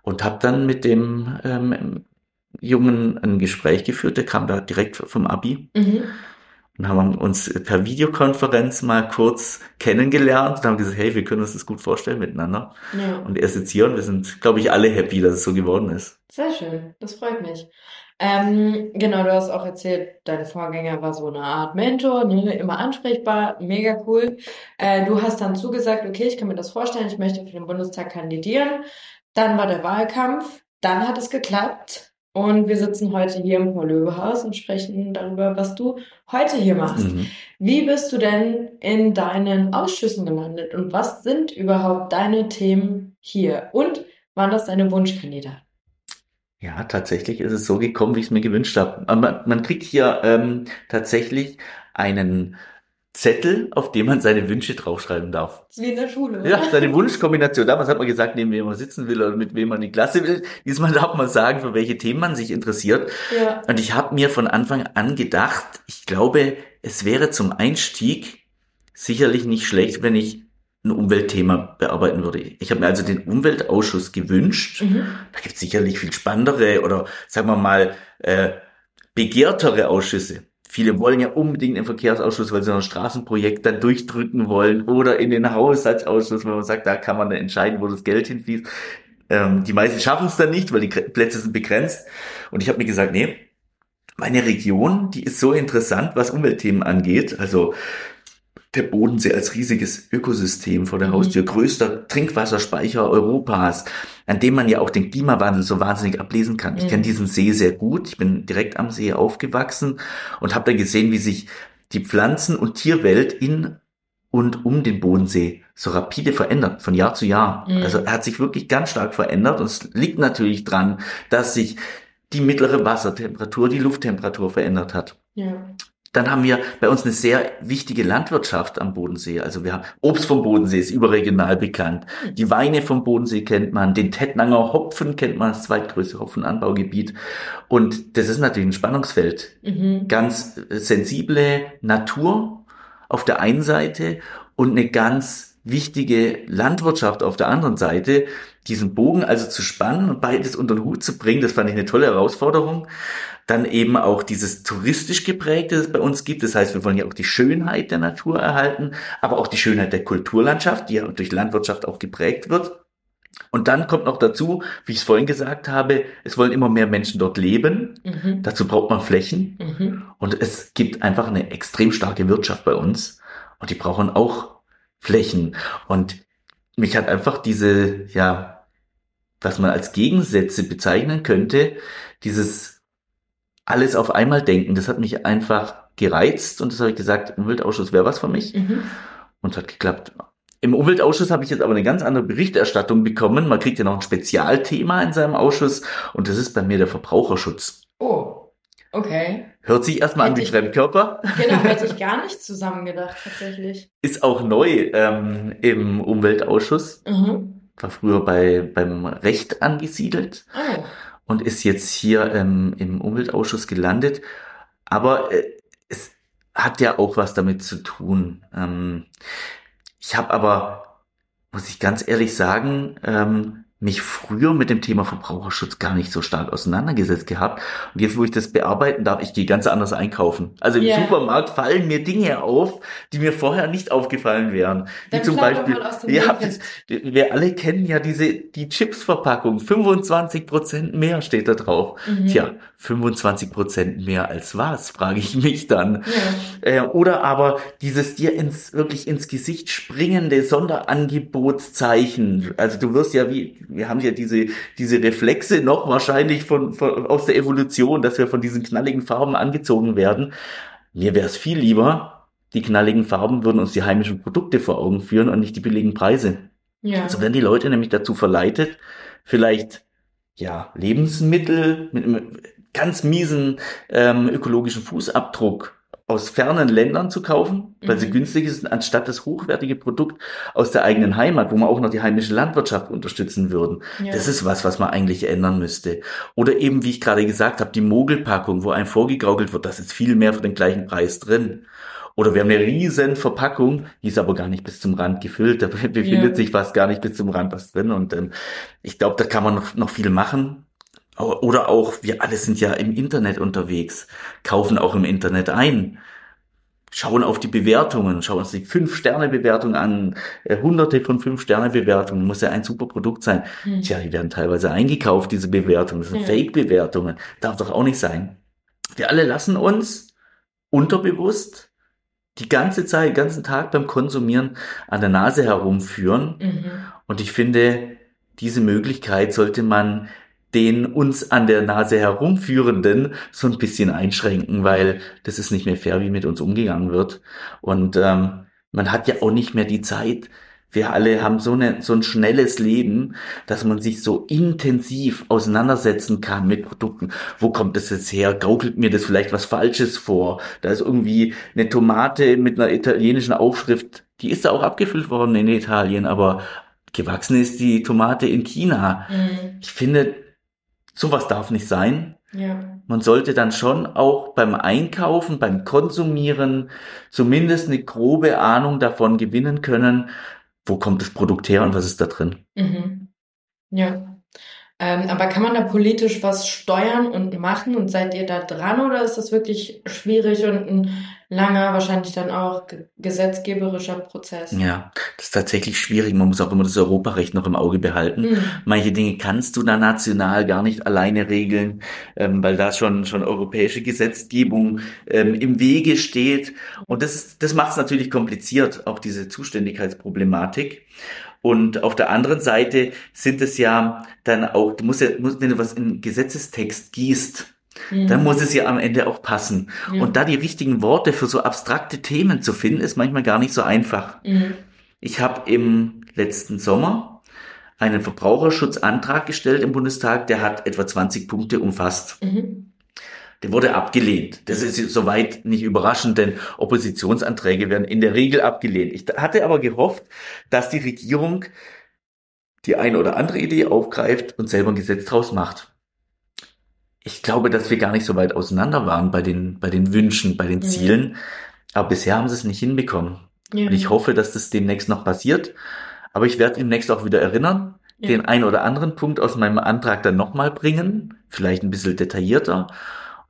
Und habe dann mit dem ähm, Jungen ein Gespräch geführt, der kam da direkt vom Abi Mhm. und haben uns per Videokonferenz mal kurz kennengelernt und haben gesagt, hey, wir können uns das gut vorstellen miteinander. Ja. Und er sitzt hier und wir sind, glaube ich, alle happy, dass es so geworden ist. Sehr schön, das freut mich. Ähm, genau, du hast auch erzählt, dein Vorgänger war so eine Art Mentor, ne, immer ansprechbar, mega cool. Äh, du hast dann zugesagt, okay, ich kann mir das vorstellen, ich möchte für den Bundestag kandidieren. Dann war der Wahlkampf, dann hat es geklappt und wir sitzen heute hier im Paul-Löbe-Haus und sprechen darüber, was du heute hier machst. Mhm. Wie bist du denn in deinen Ausschüssen gelandet und was sind überhaupt deine Themen hier? Und waren das deine Wunschkandidaten? Ja, tatsächlich ist es so gekommen, wie ich es mir gewünscht habe. Man, man kriegt hier ähm, tatsächlich einen Zettel, auf dem man seine Wünsche draufschreiben darf. Wie in der Schule. Ja, seine Wunschkombination. Damals hat man gesagt, neben wem man sitzen will oder mit wem man in die Klasse will. Diesmal darf man sagen, für welche Themen man sich interessiert. Ja. Und ich habe mir von Anfang an gedacht, ich glaube, es wäre zum Einstieg sicherlich nicht schlecht, wenn ich ein Umweltthema bearbeiten würde. Ich habe mir also den Umweltausschuss gewünscht. Mhm. Da gibt es sicherlich viel spannendere oder sagen wir mal äh, begehrtere Ausschüsse. Viele wollen ja unbedingt im Verkehrsausschuss, weil sie noch ein Straßenprojekt dann durchdrücken wollen oder in den Haushaltsausschuss, weil man sagt, da kann man entscheiden, wo das Geld hinfließt. Ähm, die meisten schaffen es dann nicht, weil die Plätze sind begrenzt. Und ich habe mir gesagt, nee, meine Region, die ist so interessant, was Umweltthemen angeht. Also der Bodensee als riesiges Ökosystem vor der mhm. Haustür, größter Trinkwasserspeicher Europas, an dem man ja auch den Klimawandel so wahnsinnig ablesen kann. Ich kenne mhm. diesen See sehr gut. Ich bin direkt am See aufgewachsen und habe dann gesehen, wie sich die Pflanzen- und Tierwelt in und um den Bodensee so rapide verändert, von Jahr zu Jahr. Mhm. Also er hat sich wirklich ganz stark verändert und es liegt natürlich dran, dass sich die mittlere Wassertemperatur, die Lufttemperatur verändert hat. Ja. Dann haben wir bei uns eine sehr wichtige Landwirtschaft am Bodensee. Also wir haben Obst vom Bodensee ist überregional bekannt. Die Weine vom Bodensee kennt man. Den Tettnanger Hopfen kennt man, das zweitgrößte Hopfenanbaugebiet. Und das ist natürlich ein Spannungsfeld. Mhm. Ganz sensible Natur auf der einen Seite und eine ganz wichtige Landwirtschaft auf der anderen Seite, diesen Bogen also zu spannen und beides unter den Hut zu bringen, das fand ich eine tolle Herausforderung. Dann eben auch dieses touristisch geprägte, das es bei uns gibt. Das heißt, wir wollen ja auch die Schönheit der Natur erhalten, aber auch die Schönheit der Kulturlandschaft, die ja durch Landwirtschaft auch geprägt wird. Und dann kommt noch dazu, wie ich es vorhin gesagt habe, es wollen immer mehr Menschen dort leben. Mhm. Dazu braucht man Flächen. Mhm. Und es gibt einfach eine extrem starke Wirtschaft bei uns. Und die brauchen auch Flächen. Und mich hat einfach diese, ja, was man als Gegensätze bezeichnen könnte, dieses alles auf einmal denken, das hat mich einfach gereizt und das habe ich gesagt, Umweltausschuss wäre was für mich. Mhm. Und es hat geklappt. Im Umweltausschuss habe ich jetzt aber eine ganz andere Berichterstattung bekommen. Man kriegt ja noch ein Spezialthema in seinem Ausschuss und das ist bei mir der Verbraucherschutz. Oh, okay. Hört sich erstmal an wie Fremdkörper. Genau, hätte ich gar nicht zusammengedacht, tatsächlich. Ist auch neu ähm, im Umweltausschuss. Mhm. War früher bei, beim Recht angesiedelt. Oh und ist jetzt hier ähm, im Umweltausschuss gelandet. Aber äh, es hat ja auch was damit zu tun. Ähm, ich habe aber, muss ich ganz ehrlich sagen, ähm, mich früher mit dem Thema Verbraucherschutz gar nicht so stark auseinandergesetzt gehabt. Und jetzt, wo ich das bearbeiten darf, ich gehe ganz anders einkaufen. Also im yeah. Supermarkt fallen mir Dinge auf, die mir vorher nicht aufgefallen wären. Wie zum Beispiel, ja, wir alle kennen ja diese, die Chips-Verpackung. 25 Prozent mehr steht da drauf. Mhm. Tja, 25 Prozent mehr als was, frage ich mich dann. Ja. Äh, oder aber dieses dir ins, wirklich ins Gesicht springende Sonderangebotszeichen. Also du wirst ja wie, wir haben ja diese, diese Reflexe noch wahrscheinlich von, von, aus der Evolution, dass wir von diesen knalligen Farben angezogen werden. Mir wäre es viel lieber, die knalligen Farben würden uns die heimischen Produkte vor Augen führen und nicht die billigen Preise. Ja. So werden die Leute nämlich dazu verleitet, vielleicht ja Lebensmittel mit einem ganz miesen ähm, ökologischen Fußabdruck aus fernen Ländern zu kaufen, weil mhm. sie günstig ist, anstatt das hochwertige Produkt aus der eigenen Heimat, wo man auch noch die heimische Landwirtschaft unterstützen würden. Ja. Das ist was, was man eigentlich ändern müsste. Oder eben, wie ich gerade gesagt habe, die Mogelpackung, wo einem vorgegaukelt wird, das ist viel mehr für den gleichen Preis drin. Oder wir haben eine riesen Verpackung, die ist aber gar nicht bis zum Rand gefüllt. Da befindet ja. sich fast gar nicht bis zum Rand was drin. Und ähm, ich glaube, da kann man noch, noch viel machen. Oder auch, wir alle sind ja im Internet unterwegs, kaufen auch im Internet ein, schauen auf die Bewertungen, schauen uns die Fünf-Sterne-Bewertung an, äh, hunderte von Fünf-Sterne-Bewertungen, muss ja ein super Produkt sein. Hm. Tja, die werden teilweise eingekauft, diese Bewertungen, das sind ja. Fake-Bewertungen, darf doch auch nicht sein. Wir alle lassen uns unterbewusst die ganze Zeit, den ganzen Tag beim Konsumieren an der Nase herumführen. Mhm. Und ich finde, diese Möglichkeit sollte man den uns an der Nase herumführenden so ein bisschen einschränken, weil das ist nicht mehr fair, wie mit uns umgegangen wird. Und ähm, man hat ja auch nicht mehr die Zeit. Wir alle haben so, eine, so ein schnelles Leben, dass man sich so intensiv auseinandersetzen kann mit Produkten. Wo kommt das jetzt her? Gaukelt mir das vielleicht was Falsches vor? Da ist irgendwie eine Tomate mit einer italienischen Aufschrift. Die ist da auch abgefüllt worden in Italien, aber gewachsen ist die Tomate in China. Mhm. Ich finde, sowas darf nicht sein. Ja. Man sollte dann schon auch beim Einkaufen, beim Konsumieren zumindest eine grobe Ahnung davon gewinnen können, wo kommt das Produkt her und was ist da drin. Mhm. Ja. Ähm, aber kann man da politisch was steuern und machen und seid ihr da dran oder ist das wirklich schwierig und ein langer, wahrscheinlich dann auch gesetzgeberischer Prozess? Ja, das ist tatsächlich schwierig. Man muss auch immer das Europarecht noch im Auge behalten. Mhm. Manche Dinge kannst du da national gar nicht alleine regeln, ähm, weil da schon, schon europäische Gesetzgebung ähm, im Wege steht. Und das, das macht es natürlich kompliziert, auch diese Zuständigkeitsproblematik. Und auf der anderen Seite sind es ja dann auch, du musst ja, musst, wenn du was in Gesetzestext gießt, mhm. dann muss es ja am Ende auch passen. Ja. Und da die richtigen Worte für so abstrakte Themen zu finden, ist manchmal gar nicht so einfach. Mhm. Ich habe im letzten Sommer einen Verbraucherschutzantrag gestellt im Bundestag, der hat etwa 20 Punkte umfasst. Mhm der wurde abgelehnt. Das ist soweit nicht überraschend, denn Oppositionsanträge werden in der Regel abgelehnt. Ich hatte aber gehofft, dass die Regierung die eine oder andere Idee aufgreift und selber ein Gesetz draus macht. Ich glaube, dass wir gar nicht so weit auseinander waren bei den, bei den Wünschen, bei den mhm. Zielen. Aber bisher haben sie es nicht hinbekommen. Ja. Und ich hoffe, dass das demnächst noch passiert. Aber ich werde demnächst auch wieder erinnern, ja. den einen oder anderen Punkt aus meinem Antrag dann nochmal bringen. Vielleicht ein bisschen detaillierter.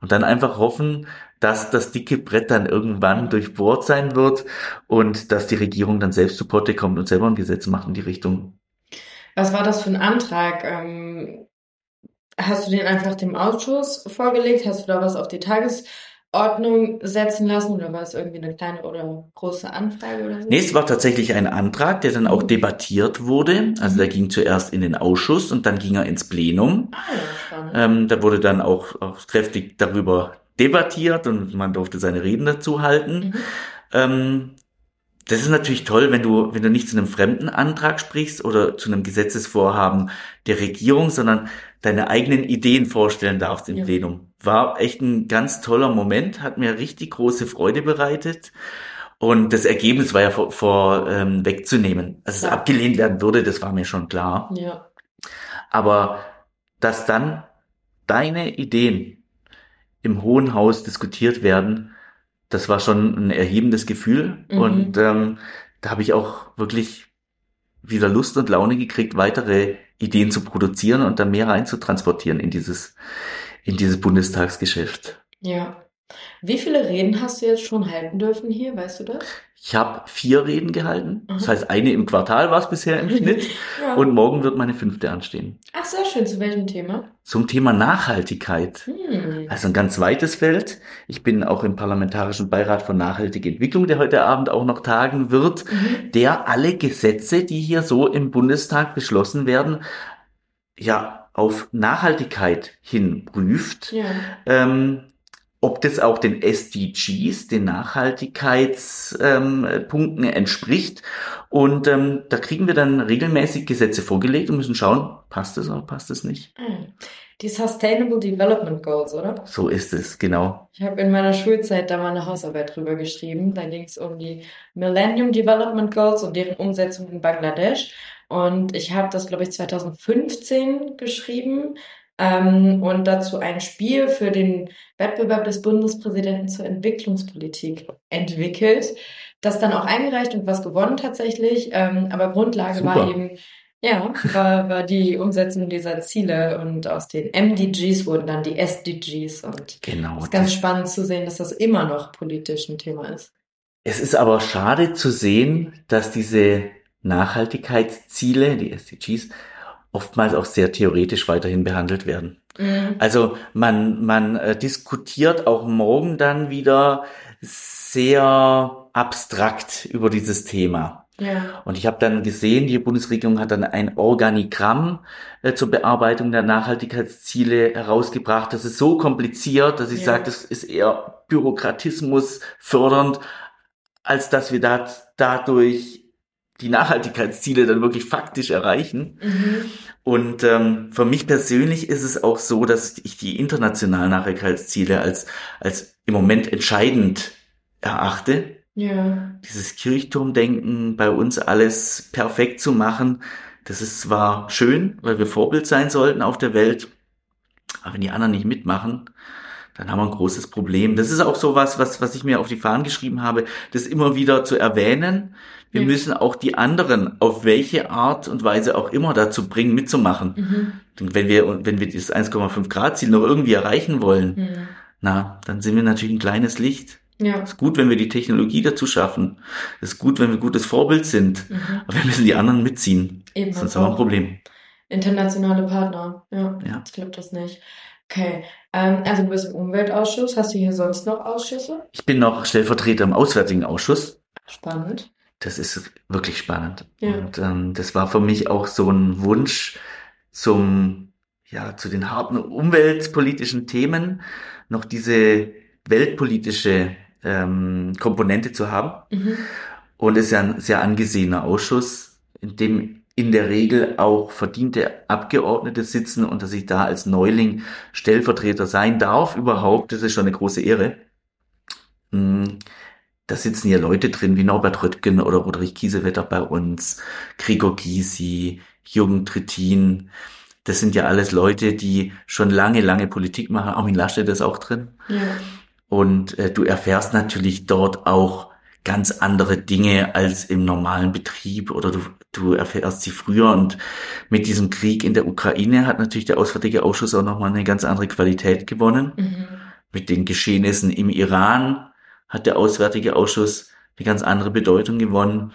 Und dann einfach hoffen, dass das dicke Brett dann irgendwann durchbohrt sein wird und dass die Regierung dann selbst zu Potte kommt und selber ein Gesetz macht in die Richtung. Was war das für ein Antrag? Ähm, hast du den einfach dem Ausschuss vorgelegt? Hast du da was auf die Tages Ordnung setzen lassen oder war es irgendwie eine kleine oder große Anfrage oder so? Nee, es war tatsächlich ein Antrag, der dann auch mhm. debattiert wurde. Also der ging zuerst in den Ausschuss und dann ging er ins Plenum. Ah, ja, ähm, da wurde dann auch, auch kräftig darüber debattiert und man durfte seine Reden dazu halten. Mhm. Ähm, das ist natürlich toll, wenn du, wenn du nicht zu einem fremden Antrag sprichst oder zu einem Gesetzesvorhaben der Regierung, sondern deine eigenen Ideen vorstellen darfst im ja. Plenum. War echt ein ganz toller Moment, hat mir richtig große Freude bereitet. Und das Ergebnis war ja vor, vor ähm, wegzunehmen. Dass ja. es abgelehnt werden würde, das war mir schon klar. Ja. Aber dass dann deine Ideen im Hohen Haus diskutiert werden, das war schon ein erhebendes Gefühl. Mhm. Und ähm, da habe ich auch wirklich wieder Lust und Laune gekriegt, weitere Ideen zu produzieren und dann mehr rein zu transportieren in dieses, in dieses Bundestagsgeschäft. Ja. Wie viele Reden hast du jetzt schon halten dürfen hier, weißt du das? Ich habe vier Reden gehalten. Mhm. Das heißt, eine im Quartal war es bisher im Schnitt. ja. Und morgen wird meine fünfte anstehen. Ach, sehr schön. Zu welchem Thema? Zum Thema Nachhaltigkeit. Hm. Also ein ganz weites Feld. Ich bin auch im Parlamentarischen Beirat für nachhaltige Entwicklung, der heute Abend auch noch tagen wird, mhm. der alle Gesetze, die hier so im Bundestag beschlossen werden, ja, auf Nachhaltigkeit hin prüft. Ja. Ähm, ob das auch den SDGs, den Nachhaltigkeitspunkten ähm, entspricht. Und ähm, da kriegen wir dann regelmäßig Gesetze vorgelegt und müssen schauen, passt es oder passt es nicht. Hm. Die Sustainable Development Goals, oder? So ist es, genau. Ich habe in meiner Schulzeit da mal eine Hausarbeit drüber geschrieben. Da ging es um die Millennium Development Goals und deren Umsetzung in Bangladesch. Und ich habe das, glaube ich, 2015 geschrieben ähm, und dazu ein Spiel für den Wettbewerb des Bundespräsidenten zur Entwicklungspolitik entwickelt, das dann auch eingereicht und was gewonnen tatsächlich. Ähm, aber Grundlage Super. war eben, ja, war, war die Umsetzung dieser Ziele und aus den MDGs wurden dann die SDGs und genau, es ist ganz spannend zu sehen, dass das immer noch politisch ein Thema ist. Es ist aber schade zu sehen, dass diese Nachhaltigkeitsziele, die SDGs, oftmals auch sehr theoretisch weiterhin behandelt werden. Mhm. Also man, man äh, diskutiert auch morgen dann wieder sehr abstrakt über dieses Thema. Ja. Und ich habe dann gesehen, die Bundesregierung hat dann ein Organigramm äh, zur Bearbeitung der Nachhaltigkeitsziele herausgebracht. Das ist so kompliziert, dass ich ja. sage, das ist eher Bürokratismus fördernd, als dass wir da, dadurch die Nachhaltigkeitsziele dann wirklich faktisch erreichen. Mhm. Und ähm, für mich persönlich ist es auch so, dass ich die internationalen Nachhaltigkeitsziele als, als im Moment entscheidend erachte. Ja. Dieses Kirchturmdenken, bei uns alles perfekt zu machen, das ist zwar schön, weil wir Vorbild sein sollten auf der Welt, aber wenn die anderen nicht mitmachen, dann haben wir ein großes Problem. Das ist auch so was, was, was ich mir auf die Fahnen geschrieben habe, das immer wieder zu erwähnen. Wir ja. müssen auch die anderen auf welche Art und Weise auch immer dazu bringen, mitzumachen. Mhm. Wenn wir, wenn wir dieses 1,5 Grad Ziel noch irgendwie erreichen wollen, mhm. na, dann sind wir natürlich ein kleines Licht. Ja. Es ist gut, wenn wir die Technologie dazu schaffen. Es ist gut, wenn wir gutes Vorbild sind. Mhm. Aber wir müssen die anderen mitziehen. Eben Sonst haben wir ein Problem. Internationale Partner. Ja, ja. ich glaube das nicht. Okay, also du bist im Umweltausschuss. Hast du hier sonst noch Ausschüsse? Ich bin noch Stellvertreter im Auswärtigen Ausschuss. Spannend. Das ist wirklich spannend. Ja. Und ähm, das war für mich auch so ein Wunsch zum, ja, zu den harten umweltpolitischen Themen noch diese weltpolitische ähm, Komponente zu haben. Mhm. Und es ist ja ein sehr angesehener Ausschuss, in dem in der Regel auch verdiente Abgeordnete sitzen und dass ich da als Neuling Stellvertreter sein darf überhaupt, das ist schon eine große Ehre. Hm, da sitzen hier Leute drin wie Norbert Röttgen oder Roderich Kiesewetter bei uns, Gregor Gysi, Jürgen Trittin. Das sind ja alles Leute, die schon lange, lange Politik machen. Armin Laschet ist auch drin. Ja. Und äh, du erfährst natürlich dort auch ganz andere Dinge als im normalen Betrieb oder du, du erfährst sie früher und mit diesem Krieg in der Ukraine hat natürlich der Auswärtige Ausschuss auch nochmal eine ganz andere Qualität gewonnen. Mhm. Mit den Geschehnissen im Iran hat der Auswärtige Ausschuss eine ganz andere Bedeutung gewonnen.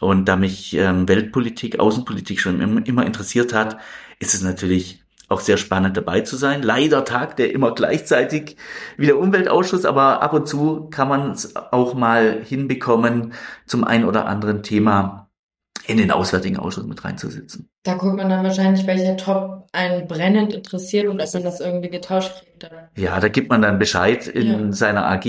Und da mich ähm, Weltpolitik, Außenpolitik schon immer, immer interessiert hat, ist es natürlich auch sehr spannend dabei zu sein. Leider tagt er immer gleichzeitig wie der Umweltausschuss, aber ab und zu kann man es auch mal hinbekommen, zum ein oder anderen Thema in den Auswärtigen Ausschuss mit reinzusitzen. Da guckt man dann wahrscheinlich, welcher Top einen brennend interessiert und ob man das irgendwie getauscht kriegt. Oder? Ja, da gibt man dann Bescheid in ja. seiner AG.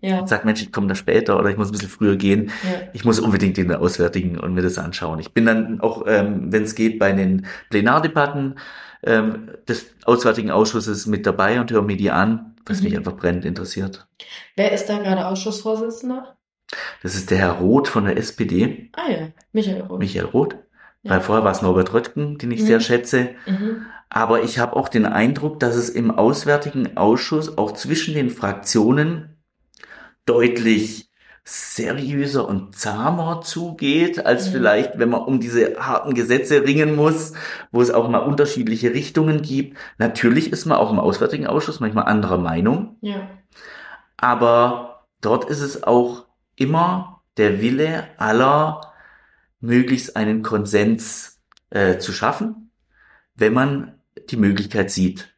Ja. Und sagt, Mensch, ich komme da später oder ich muss ein bisschen früher gehen. Ja. Ich muss unbedingt in der Auswärtigen und mir das anschauen. Ich bin dann auch, ähm, wenn es geht, bei den Plenardebatten ähm, des Auswärtigen Ausschusses mit dabei und höre mir die an, was mhm. mich einfach brennend interessiert. Wer ist da gerade Ausschussvorsitzender? Das ist der Herr Roth von der SPD. Ah ja, Michael Roth. Michael Roth. Ja. Weil vorher war es Norbert Röttgen, den ich mhm. sehr schätze. Mhm. Aber ich habe auch den Eindruck, dass es im Auswärtigen Ausschuss auch zwischen den Fraktionen deutlich seriöser und zahmer zugeht, als mhm. vielleicht, wenn man um diese harten Gesetze ringen muss, wo es auch mal unterschiedliche Richtungen gibt. Natürlich ist man auch im Auswärtigen Ausschuss manchmal anderer Meinung. Ja. Aber dort ist es auch immer der Wille aller, möglichst einen Konsens äh, zu schaffen, wenn man die Möglichkeit sieht.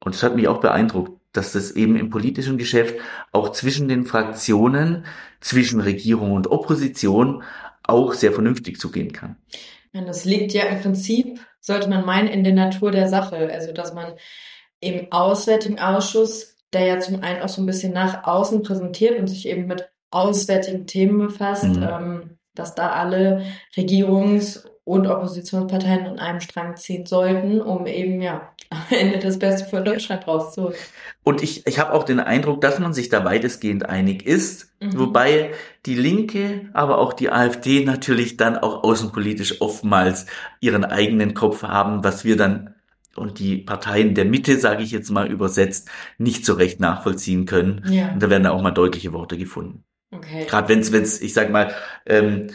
Und das hat mich auch beeindruckt, dass das eben im politischen Geschäft auch zwischen den Fraktionen, zwischen Regierung und Opposition auch sehr vernünftig zugehen kann. Das liegt ja im Prinzip, sollte man meinen, in der Natur der Sache. Also, dass man im Auswärtigen Ausschuss, der ja zum einen auch so ein bisschen nach außen präsentiert und sich eben mit auswärtigen Themen befasst, mhm. ähm, dass da alle Regierungs- und Oppositionsparteien an einem Strang ziehen sollten, um eben ja am Ende das Beste für Deutschland rauszuholen. Und ich, ich habe auch den Eindruck, dass man sich da weitestgehend einig ist, mhm. wobei die Linke, aber auch die AfD natürlich dann auch außenpolitisch oftmals ihren eigenen Kopf haben, was wir dann und die Parteien der Mitte, sage ich jetzt mal übersetzt, nicht so recht nachvollziehen können. Ja. Und da werden da auch mal deutliche Worte gefunden. Okay. Gerade wenn es, ich sag mal, ähm,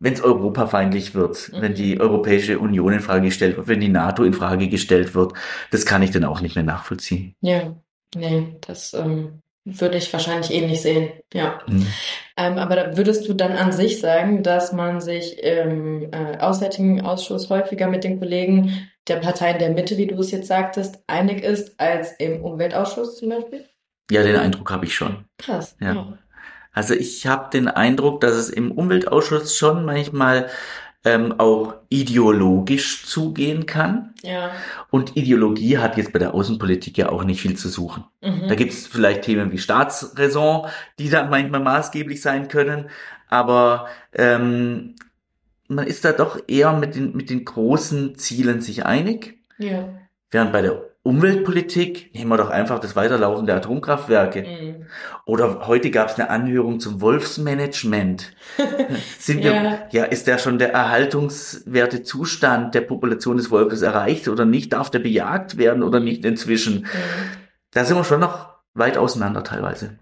wenn es europafeindlich wird, mhm. wenn die Europäische Union in Frage gestellt wird, wenn die NATO in Frage gestellt wird, das kann ich dann auch nicht mehr nachvollziehen. Ja, nee, das ähm, würde ich wahrscheinlich ähnlich sehen. Ja. Mhm. Ähm, aber würdest du dann an sich sagen, dass man sich im äh, Auswärtigen Ausschuss häufiger mit den Kollegen der Parteien der Mitte, wie du es jetzt sagtest, einig ist als im Umweltausschuss zum Beispiel? Ja, den Eindruck habe ich schon. Krass. Ja. ja. Also ich habe den Eindruck, dass es im Umweltausschuss schon manchmal ähm, auch ideologisch zugehen kann. Ja. Und Ideologie hat jetzt bei der Außenpolitik ja auch nicht viel zu suchen. Mhm. Da gibt es vielleicht Themen wie Staatsräson, die dann manchmal maßgeblich sein können, aber ähm, man ist da doch eher mit den, mit den großen Zielen sich einig. Ja. Während bei der Umweltpolitik, nehmen wir doch einfach das Weiterlaufen der Atomkraftwerke. Mhm. Oder heute gab es eine Anhörung zum Wolfsmanagement. Sind wir, ja. ja, ist der schon der erhaltungswerte Zustand der Population des Wolfes erreicht oder nicht? Darf der bejagt werden oder nicht inzwischen? Mhm. da sind wir schon noch weit auseinander teilweise.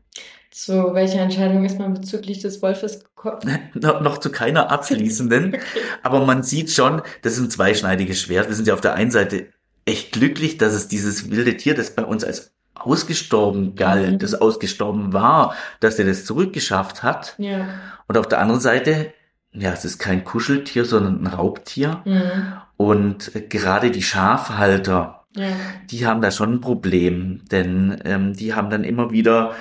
Zu welcher Entscheidung ist man bezüglich des Wolfes gekommen? noch, noch zu keiner abschließenden. okay. Aber man sieht schon, das ist ein zweischneidiges Schwert. Wir sind ja auf der einen Seite echt glücklich, dass es dieses wilde Tier, das bei uns als ausgestorben galt, mhm. das ausgestorben war, dass er das zurückgeschafft hat. Ja. Und auf der anderen Seite, ja, es ist kein Kuscheltier, sondern ein Raubtier. Mhm. Und gerade die Schafhalter, ja. die haben da schon ein Problem, denn ähm, die haben dann immer wieder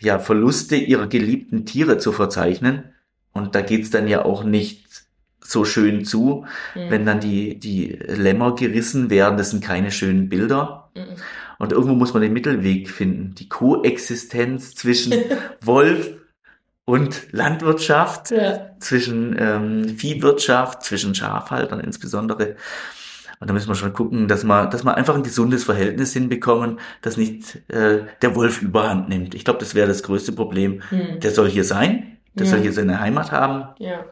ja Verluste ihrer geliebten Tiere zu verzeichnen. Und da geht's dann ja auch nicht so schön zu, mhm. wenn dann die, die Lämmer gerissen werden. Das sind keine schönen Bilder. Mhm. Und irgendwo muss man den Mittelweg finden. Die Koexistenz zwischen Wolf und Landwirtschaft, ja. zwischen ähm, Viehwirtschaft, zwischen Schafhaltern insbesondere. Und da müssen wir schon gucken, dass wir, dass wir einfach ein gesundes Verhältnis hinbekommen, dass nicht äh, der Wolf überhand nimmt. Ich glaube, das wäre das größte Problem. Hm. Der soll hier sein, der Ja. soll hier seine Heimat haben, Ja.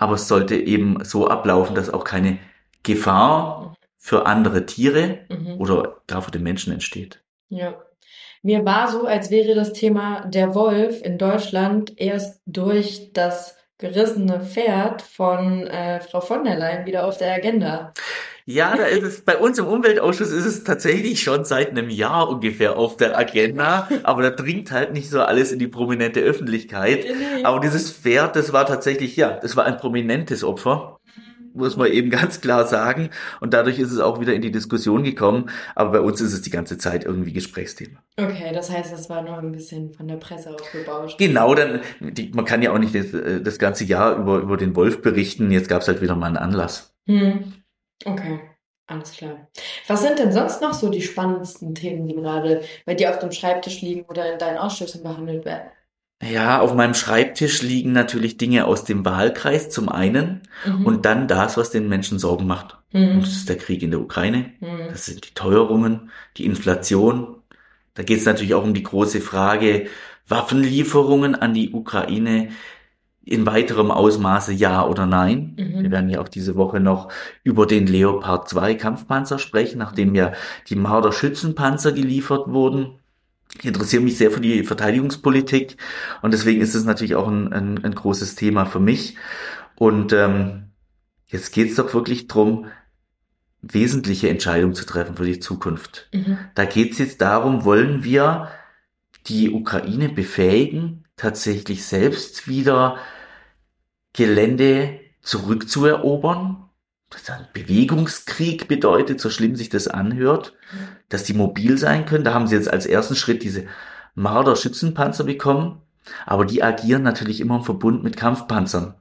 Aber es sollte eben so ablaufen, dass auch keine Gefahr für andere Tiere Mhm. oder gar für den Menschen entsteht. Ja. Mir war so, als wäre das Thema der Wolf in Deutschland erst durch das gerissene Pferd von äh, Frau von der Leyen wieder auf der Agenda. Ja, da ist es, bei uns im Umweltausschuss ist es tatsächlich schon seit einem Jahr ungefähr auf der Agenda, aber da dringt halt nicht so alles in die prominente Öffentlichkeit. Aber dieses Pferd, das war tatsächlich, ja, das war ein prominentes Opfer, muss man eben ganz klar sagen. Und dadurch ist es auch wieder in die Diskussion gekommen. Aber bei uns ist es die ganze Zeit irgendwie Gesprächsthema. Okay, das heißt, das war nur ein bisschen von der Presse aufgebauscht. Genau, dann, die, man kann ja auch nicht das, äh, das ganze Jahr über, über den Wolf berichten. Jetzt gab es halt wieder mal einen Anlass. Hm. Okay, alles klar. Was sind denn sonst noch so die spannendsten Themen, die gerade bei dir auf dem Schreibtisch liegen oder in deinen Ausschüssen behandelt werden? Ja, auf meinem Schreibtisch liegen natürlich Dinge aus dem Wahlkreis zum einen Mhm. und dann das, was den Menschen Sorgen macht. Mhm. das ist der Krieg in der Ukraine, Mhm. das sind die Teuerungen, die Inflation. Da geht es natürlich auch um die große Frage, Waffenlieferungen an die Ukraine in weiterem Ausmaße ja oder nein. Mhm. Wir werden ja auch diese Woche noch über den Leopard 2 Kampfpanzer sprechen, nachdem ja die Marder Schützenpanzer geliefert wurden. Ich interessiere mich sehr für die Verteidigungspolitik und deswegen ist es natürlich auch ein, ein, ein großes Thema für mich. Und ähm, jetzt geht es doch wirklich drum, wesentliche Entscheidungen zu treffen für die Zukunft. Mhm. Da geht es jetzt darum, wollen wir die Ukraine befähigen, tatsächlich selbst wieder Gelände zurückzuerobern? Das ein Bewegungskrieg bedeutet, so schlimm sich das anhört, dass die mobil sein können. Da haben sie jetzt als ersten Schritt diese Marder Schützenpanzer bekommen, aber die agieren natürlich immer im Verbund mit Kampfpanzern.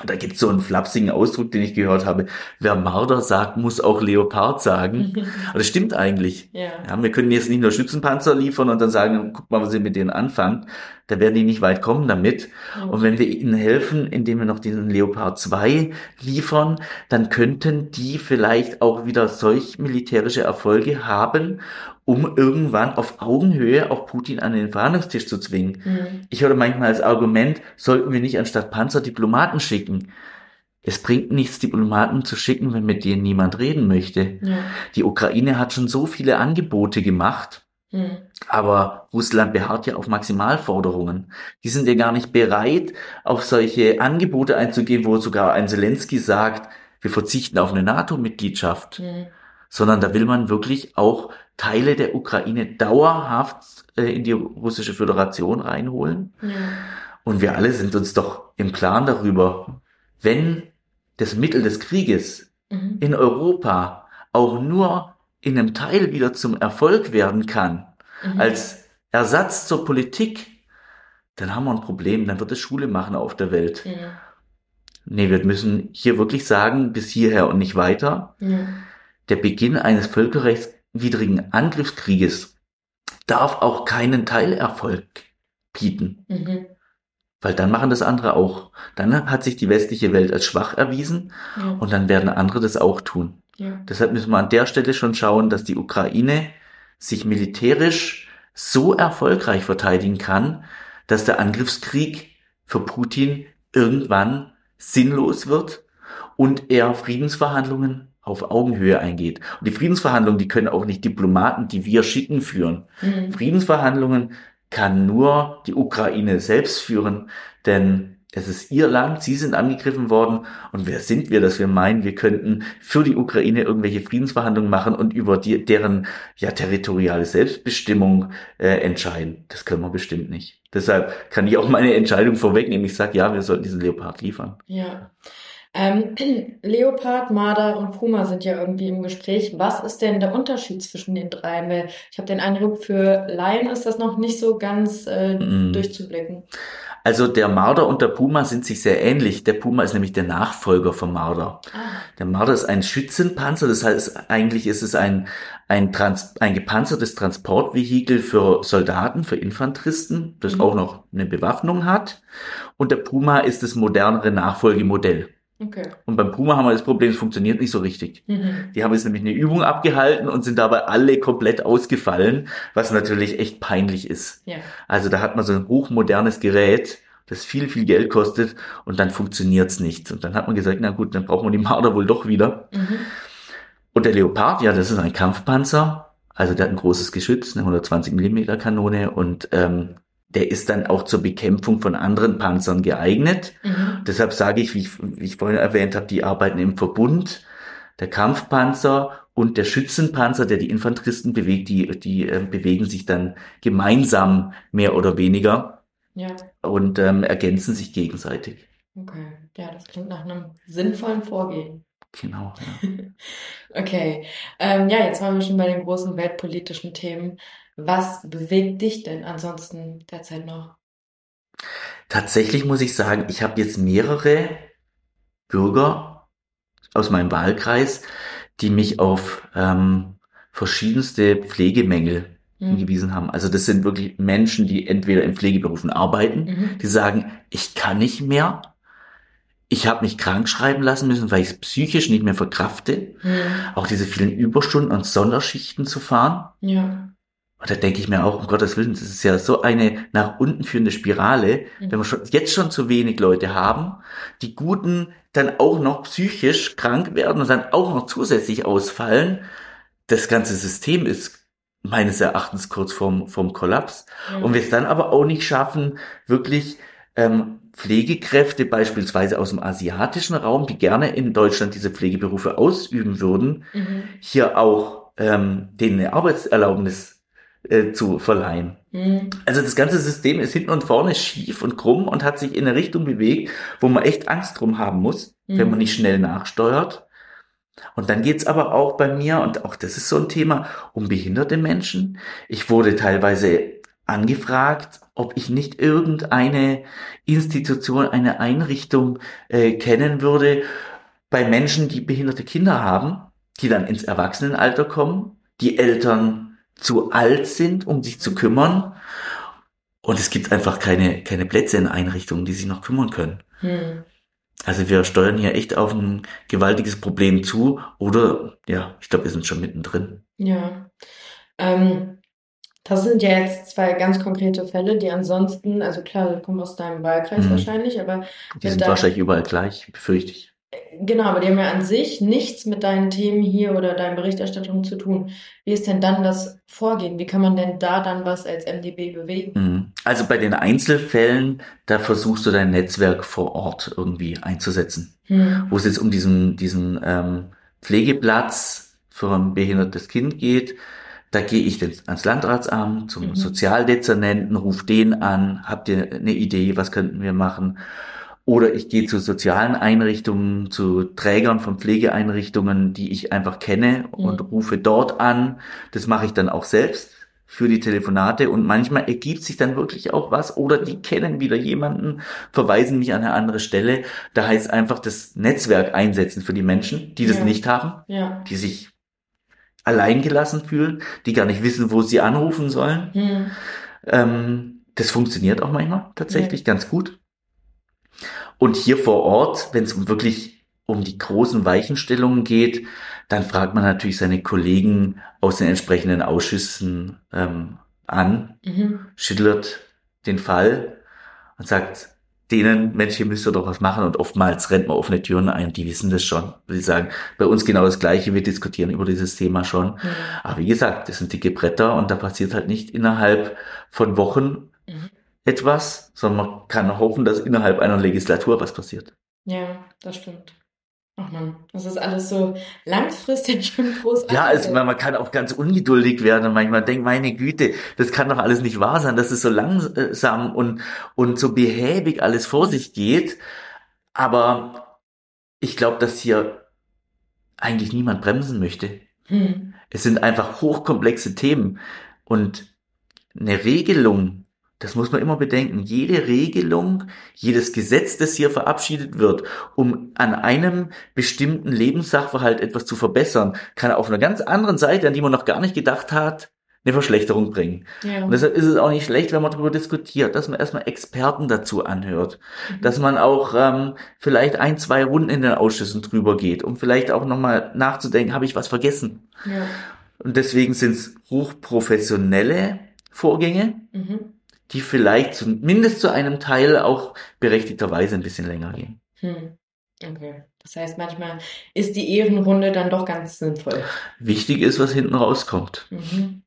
Und da gibt es so einen flapsigen Ausdruck, den ich gehört habe. Wer Marder sagt, muss auch Leopard sagen. Aber das stimmt eigentlich. Ja. Ja, wir können jetzt nicht nur Schützenpanzer liefern und dann sagen, guck mal, was ihr mit denen anfangt. Da werden die nicht weit kommen damit. Und wenn wir ihnen helfen, indem wir noch diesen Leopard 2 liefern, dann könnten die vielleicht auch wieder solch militärische Erfolge haben, um irgendwann auf Augenhöhe auch Putin an den Verhandlungstisch zu zwingen. Mhm. Ich höre manchmal als Argument, sollten wir nicht anstatt Panzer Diplomaten schicken. Es bringt nichts, Diplomaten zu schicken, wenn mit denen niemand reden möchte. Ja. Die Ukraine hat schon so viele Angebote gemacht, Mhm. aber Russland beharrt ja auf Maximalforderungen. Die sind ja gar nicht bereit, auf solche Angebote einzugehen, wo sogar ein Zelensky sagt, wir verzichten auf eine NATO-Mitgliedschaft, Mhm. sondern da will man wirklich auch Teile der Ukraine dauerhaft äh, in die russische Föderation reinholen. Ja. Und wir alle sind uns doch im Klaren darüber, wenn das Mittel des Krieges Mhm. in Europa auch nur in einem Teil wieder zum Erfolg werden kann, Mhm. als Ersatz zur Politik, dann haben wir ein Problem, dann wird es Schule machen auf der Welt. Mhm. Nee, wir müssen hier wirklich sagen, bis hierher und nicht weiter. Ja. Der Beginn eines völkerrechtswidrigen Angriffskrieges darf auch keinen Teilerfolg bieten, Mhm. weil dann machen das andere auch. Dann hat sich die westliche Welt als schwach erwiesen Ja. und dann werden andere das auch tun. Ja. Deshalb müssen wir an der Stelle schon schauen, dass die Ukraine sich militärisch so erfolgreich verteidigen kann, dass der Angriffskrieg für Putin irgendwann sinnlos wird und er Friedensverhandlungen auf Augenhöhe eingeht. Und die Friedensverhandlungen, die können auch nicht Diplomaten, die wir schicken, führen. Mhm. Friedensverhandlungen kann nur die Ukraine selbst führen, denn es ist ihr Land, sie sind angegriffen worden und wer sind wir, dass wir meinen, wir könnten für die Ukraine irgendwelche Friedensverhandlungen machen und über die, deren ja territoriale Selbstbestimmung äh, entscheiden. Das können wir bestimmt nicht. Deshalb kann ich auch meine Entscheidung vorwegnehmen. Ich sage, ja, wir sollten diesen Leopard liefern. Ja. Ähm, Leopard, Marder und Puma sind ja irgendwie im Gespräch. Was ist denn der Unterschied zwischen den drei? Weil ich habe den Eindruck, für Laien ist das noch nicht so ganz äh, mm. durchzublicken. Also der Marder und der Puma sind sich sehr ähnlich. Der Puma ist nämlich der Nachfolger vom Marder. Ah. Der Marder ist ein Schützenpanzer, das heißt eigentlich ist es ein, ein, Trans ein gepanzertes Transportvehikel für Soldaten, für Infanteristen, das mhm. auch noch eine Bewaffnung hat. Und der Puma ist das modernere Nachfolgemodell. Okay. Und beim Puma haben wir das Problem, es funktioniert nicht so richtig. Mhm. Die haben jetzt nämlich eine Übung abgehalten und sind dabei alle komplett ausgefallen, was natürlich echt peinlich ist. Ja. Also da hat man so ein hochmodernes Gerät, das viel, viel Geld kostet und dann funktioniert's nicht. Und dann hat man gesagt, na gut, dann brauchen wir die Marder wohl doch wieder. Mhm. Und der Leopard, ja, das ist ein Kampfpanzer. Also der hat ein großes Geschütz, eine 120 Millimeter Kanone und ähm, der ist dann auch zur Bekämpfung von anderen Panzern geeignet. Mhm. Deshalb sage ich, wie ich, wie ich vorhin erwähnt habe, die arbeiten im Verbund. Der Kampfpanzer und der Schützenpanzer, der die Infanteristen bewegt, die, die äh, bewegen sich dann gemeinsam mehr oder weniger ja. und ähm, ergänzen sich gegenseitig. Okay, ja, das klingt nach einem sinnvollen Vorgehen. Genau. Ja. okay, ähm, ja, jetzt waren wir schon bei den großen weltpolitischen Themen. Was bewegt dich denn ansonsten derzeit noch? Tatsächlich muss ich sagen, ich habe jetzt mehrere Bürger aus meinem Wahlkreis, die mich auf ähm, verschiedenste Pflegemängel mhm. hingewiesen haben. Also das sind wirklich Menschen, die entweder in Pflegeberufen arbeiten, mhm. die sagen, ich kann nicht mehr, ich habe mich krank schreiben lassen müssen, weil ich es psychisch nicht mehr verkrafte, mhm. auch diese vielen Überstunden und Sonderschichten zu fahren. Ja. Und da denke ich mir auch, um Gottes Willen, das ist ja so eine nach unten führende Spirale, mhm. wenn wir schon, jetzt schon zu wenig Leute haben, die Guten dann auch noch psychisch krank werden und dann auch noch zusätzlich ausfallen. Das ganze System ist meines Erachtens kurz vorm, vorm Kollaps. Mhm. Und wir es dann aber auch nicht schaffen, wirklich ähm, Pflegekräfte beispielsweise aus dem asiatischen Raum, die gerne in Deutschland diese Pflegeberufe ausüben würden, mhm. hier auch ähm, denen eine Arbeitserlaubnis äh, zu verleihen. Mhm. Also das ganze System ist hinten und vorne schief und krumm und hat sich in eine Richtung bewegt, wo man echt Angst drum haben muss, mhm. wenn man nicht schnell nachsteuert. Und dann geht's aber auch bei mir, und auch das ist so ein Thema, um behinderte Menschen. Ich wurde teilweise angefragt, ob ich nicht irgendeine Institution, eine Einrichtung äh, kennen würde bei Menschen, die behinderte Kinder haben, die dann ins Erwachsenenalter kommen, die Eltern zu alt sind, um sich zu kümmern. Und es gibt einfach keine, keine Plätze in Einrichtungen, die sich noch kümmern können. Hm. Also wir steuern hier echt auf ein gewaltiges Problem zu. Oder ja, ich glaube, wir sind schon mittendrin. Ja. Ähm, das sind ja jetzt zwei ganz konkrete Fälle, die ansonsten, also klar, die kommen aus deinem Wahlkreis mhm. wahrscheinlich, aber. Die sind wahrscheinlich überall gleich, befürchte ich. Genau, aber die haben ja an sich nichts mit deinen Themen hier oder deinen Berichterstattungen zu tun. Wie ist denn dann das Vorgehen? Wie kann man denn da dann was als MDB bewegen? Mhm. Also bei den Einzelfällen, da versuchst du dein Netzwerk vor Ort irgendwie einzusetzen. Hm. Wo es jetzt um diesen, diesen ähm, Pflegeplatz für ein behindertes Kind geht, da gehe ich ans Landratsamt, zum mhm. Sozialdezernenten, ruf den an, habt ihr eine Idee, was könnten wir machen? Oder ich gehe zu sozialen Einrichtungen, zu Trägern von Pflegeeinrichtungen, die ich einfach kenne und mhm. rufe dort an. Das mache ich dann auch selbst für die Telefonate und manchmal ergibt sich dann wirklich auch was oder die kennen wieder jemanden, verweisen mich an eine andere Stelle. Da heißt einfach das Netzwerk einsetzen für die Menschen, die das ja. nicht haben, ja. die sich alleingelassen fühlen, die gar nicht wissen, wo sie anrufen sollen. Mhm. Ähm, das funktioniert auch manchmal tatsächlich ja. ganz gut. Und hier vor Ort, wenn es wirklich um die großen Weichenstellungen geht, dann fragt man natürlich seine Kollegen aus den entsprechenden Ausschüssen ähm, an, mhm. schüttelt den Fall und sagt, denen, Mensch, hier müsst ihr doch was machen und oftmals rennt man offene Türen ein, die wissen das schon. Die sagen, bei uns genau das Gleiche, wir diskutieren über dieses Thema schon. Mhm. Aber wie gesagt, das sind dicke Bretter und da passiert halt nicht innerhalb von Wochen mhm. Etwas, sondern man kann hoffen, dass innerhalb einer Legislatur was passiert. Ja, das stimmt. Ach man, das ist alles so langfristig schon großartig. Ja, also man, man kann auch ganz ungeduldig werden und manchmal denkt, meine Güte, das kann doch alles nicht wahr sein, dass es so langsam und, und so behäbig alles vor sich geht. Aber ich glaube, dass hier eigentlich niemand bremsen möchte. Hm. Es sind einfach hochkomplexe Themen und eine Regelung, das muss man immer bedenken. Jede Regelung, jedes Gesetz, das hier verabschiedet wird, um an einem bestimmten Lebenssachverhalt etwas zu verbessern, kann auf einer ganz anderen Seite, an die man noch gar nicht gedacht hat, eine Verschlechterung bringen. Ja. Und deshalb ist es auch nicht schlecht, wenn man darüber diskutiert, dass man erstmal Experten dazu anhört, mhm. dass man auch ähm, vielleicht ein, zwei Runden in den Ausschüssen drüber geht, um vielleicht auch nochmal nachzudenken, habe ich was vergessen? Ja. Und deswegen sind es hochprofessionelle Vorgänge. Mhm die vielleicht zumindest zu einem Teil auch berechtigterweise ein bisschen länger gehen. Hm. Okay. Das heißt, manchmal ist die Ehrenrunde dann doch ganz sinnvoll. Wichtig ist, was hinten rauskommt. Mhm.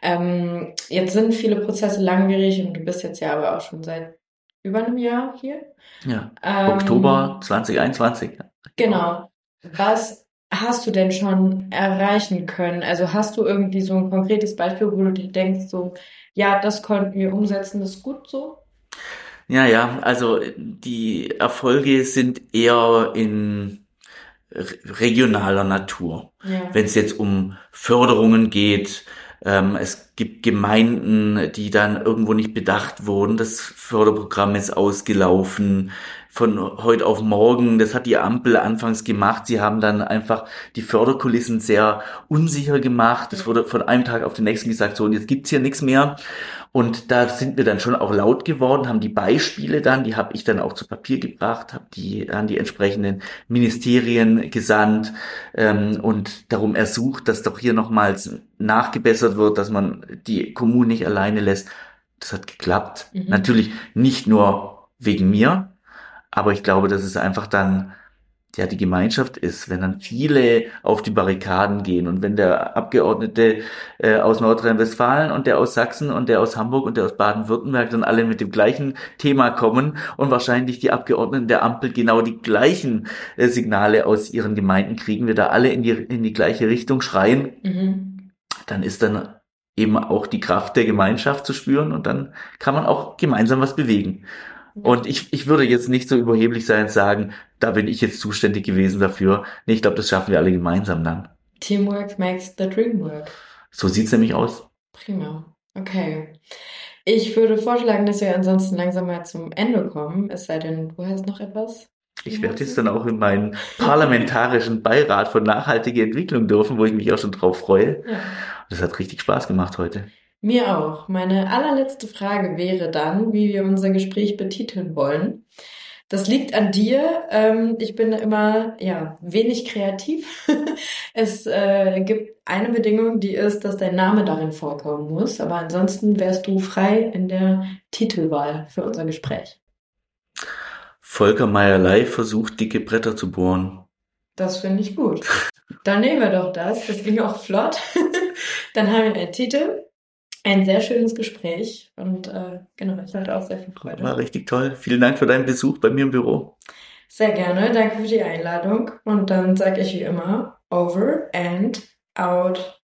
Ähm, jetzt sind viele Prozesse langwierig und du bist jetzt ja aber auch schon seit über einem Jahr hier. Ja, ähm, Oktober 2021. Genau. Was hast du denn schon erreichen können? Also hast du irgendwie so ein konkretes Beispiel, wo du dir denkst, so, ja, das konnten wir umsetzen, das ist gut so? Ja, ja, also die Erfolge sind eher in regionaler Natur. Ja. Wenn es jetzt um Förderungen geht, ähm, es gibt Gemeinden, die dann irgendwo nicht bedacht wurden. Das Förderprogramm ist ausgelaufen von heute auf morgen. Das hat die Ampel anfangs gemacht. Sie haben dann einfach die Förderkulissen sehr unsicher gemacht. Es wurde von einem Tag auf den nächsten gesagt, so, und jetzt gibt's hier nichts mehr. Und da sind wir dann schon auch laut geworden, haben die Beispiele dann, die habe ich dann auch zu Papier gebracht, habe die an die entsprechenden Ministerien gesandt ähm, und darum ersucht, dass doch hier nochmals nachgebessert wird, dass man die Kommunen nicht alleine lässt. Das hat geklappt. Mhm. Natürlich nicht nur wegen mir, aber ich glaube, dass es einfach dann ja die Gemeinschaft ist, wenn dann viele auf die Barrikaden gehen und wenn der Abgeordnete äh, aus Nordrhein-Westfalen und der aus Sachsen und der aus Hamburg und der aus Baden-Württemberg dann alle mit dem gleichen Thema kommen und wahrscheinlich die Abgeordneten der Ampel genau die gleichen äh, Signale aus ihren Gemeinden kriegen, wir da alle in die, in die gleiche Richtung schreien, mhm. dann ist dann eben auch die Kraft der Gemeinschaft zu spüren und dann kann man auch gemeinsam was bewegen. Und ich, ich würde jetzt nicht so überheblich sein und sagen, da bin ich jetzt zuständig gewesen dafür. Nee, ich glaube, das schaffen wir alle gemeinsam dann. Teamwork makes the dream work. So sieht's nämlich aus. Prima. Okay. Ich würde vorschlagen, dass wir ansonsten langsam mal zum Ende kommen. Es sei denn, du hast noch etwas? Ich werde jetzt dann auch in meinen parlamentarischen Beirat von nachhaltiger Entwicklung dürfen, wo ich mich auch schon drauf freue. Ja. Das hat richtig Spaß gemacht heute. Mir auch. Meine allerletzte Frage wäre dann, wie wir unser Gespräch betiteln wollen. Das liegt an dir. Ähm, ich bin immer ja wenig kreativ. es äh, gibt eine Bedingung, die ist, dass dein Name darin vorkommen muss. Aber ansonsten wärst du frei in der Titelwahl für unser Gespräch. Volker Meierlei versucht, dicke Bretter zu bohren. Das finde ich gut. Dann nehmen wir doch das. Das ging auch flott. Dann haben wir einen Titel ein sehr schönes Gespräch und äh, genau, ich hatte auch sehr viel Freude. War richtig toll. Vielen Dank für deinen Besuch bei mir im Büro. Sehr gerne. Danke für die Einladung. Und dann sage ich wie immer, over and out.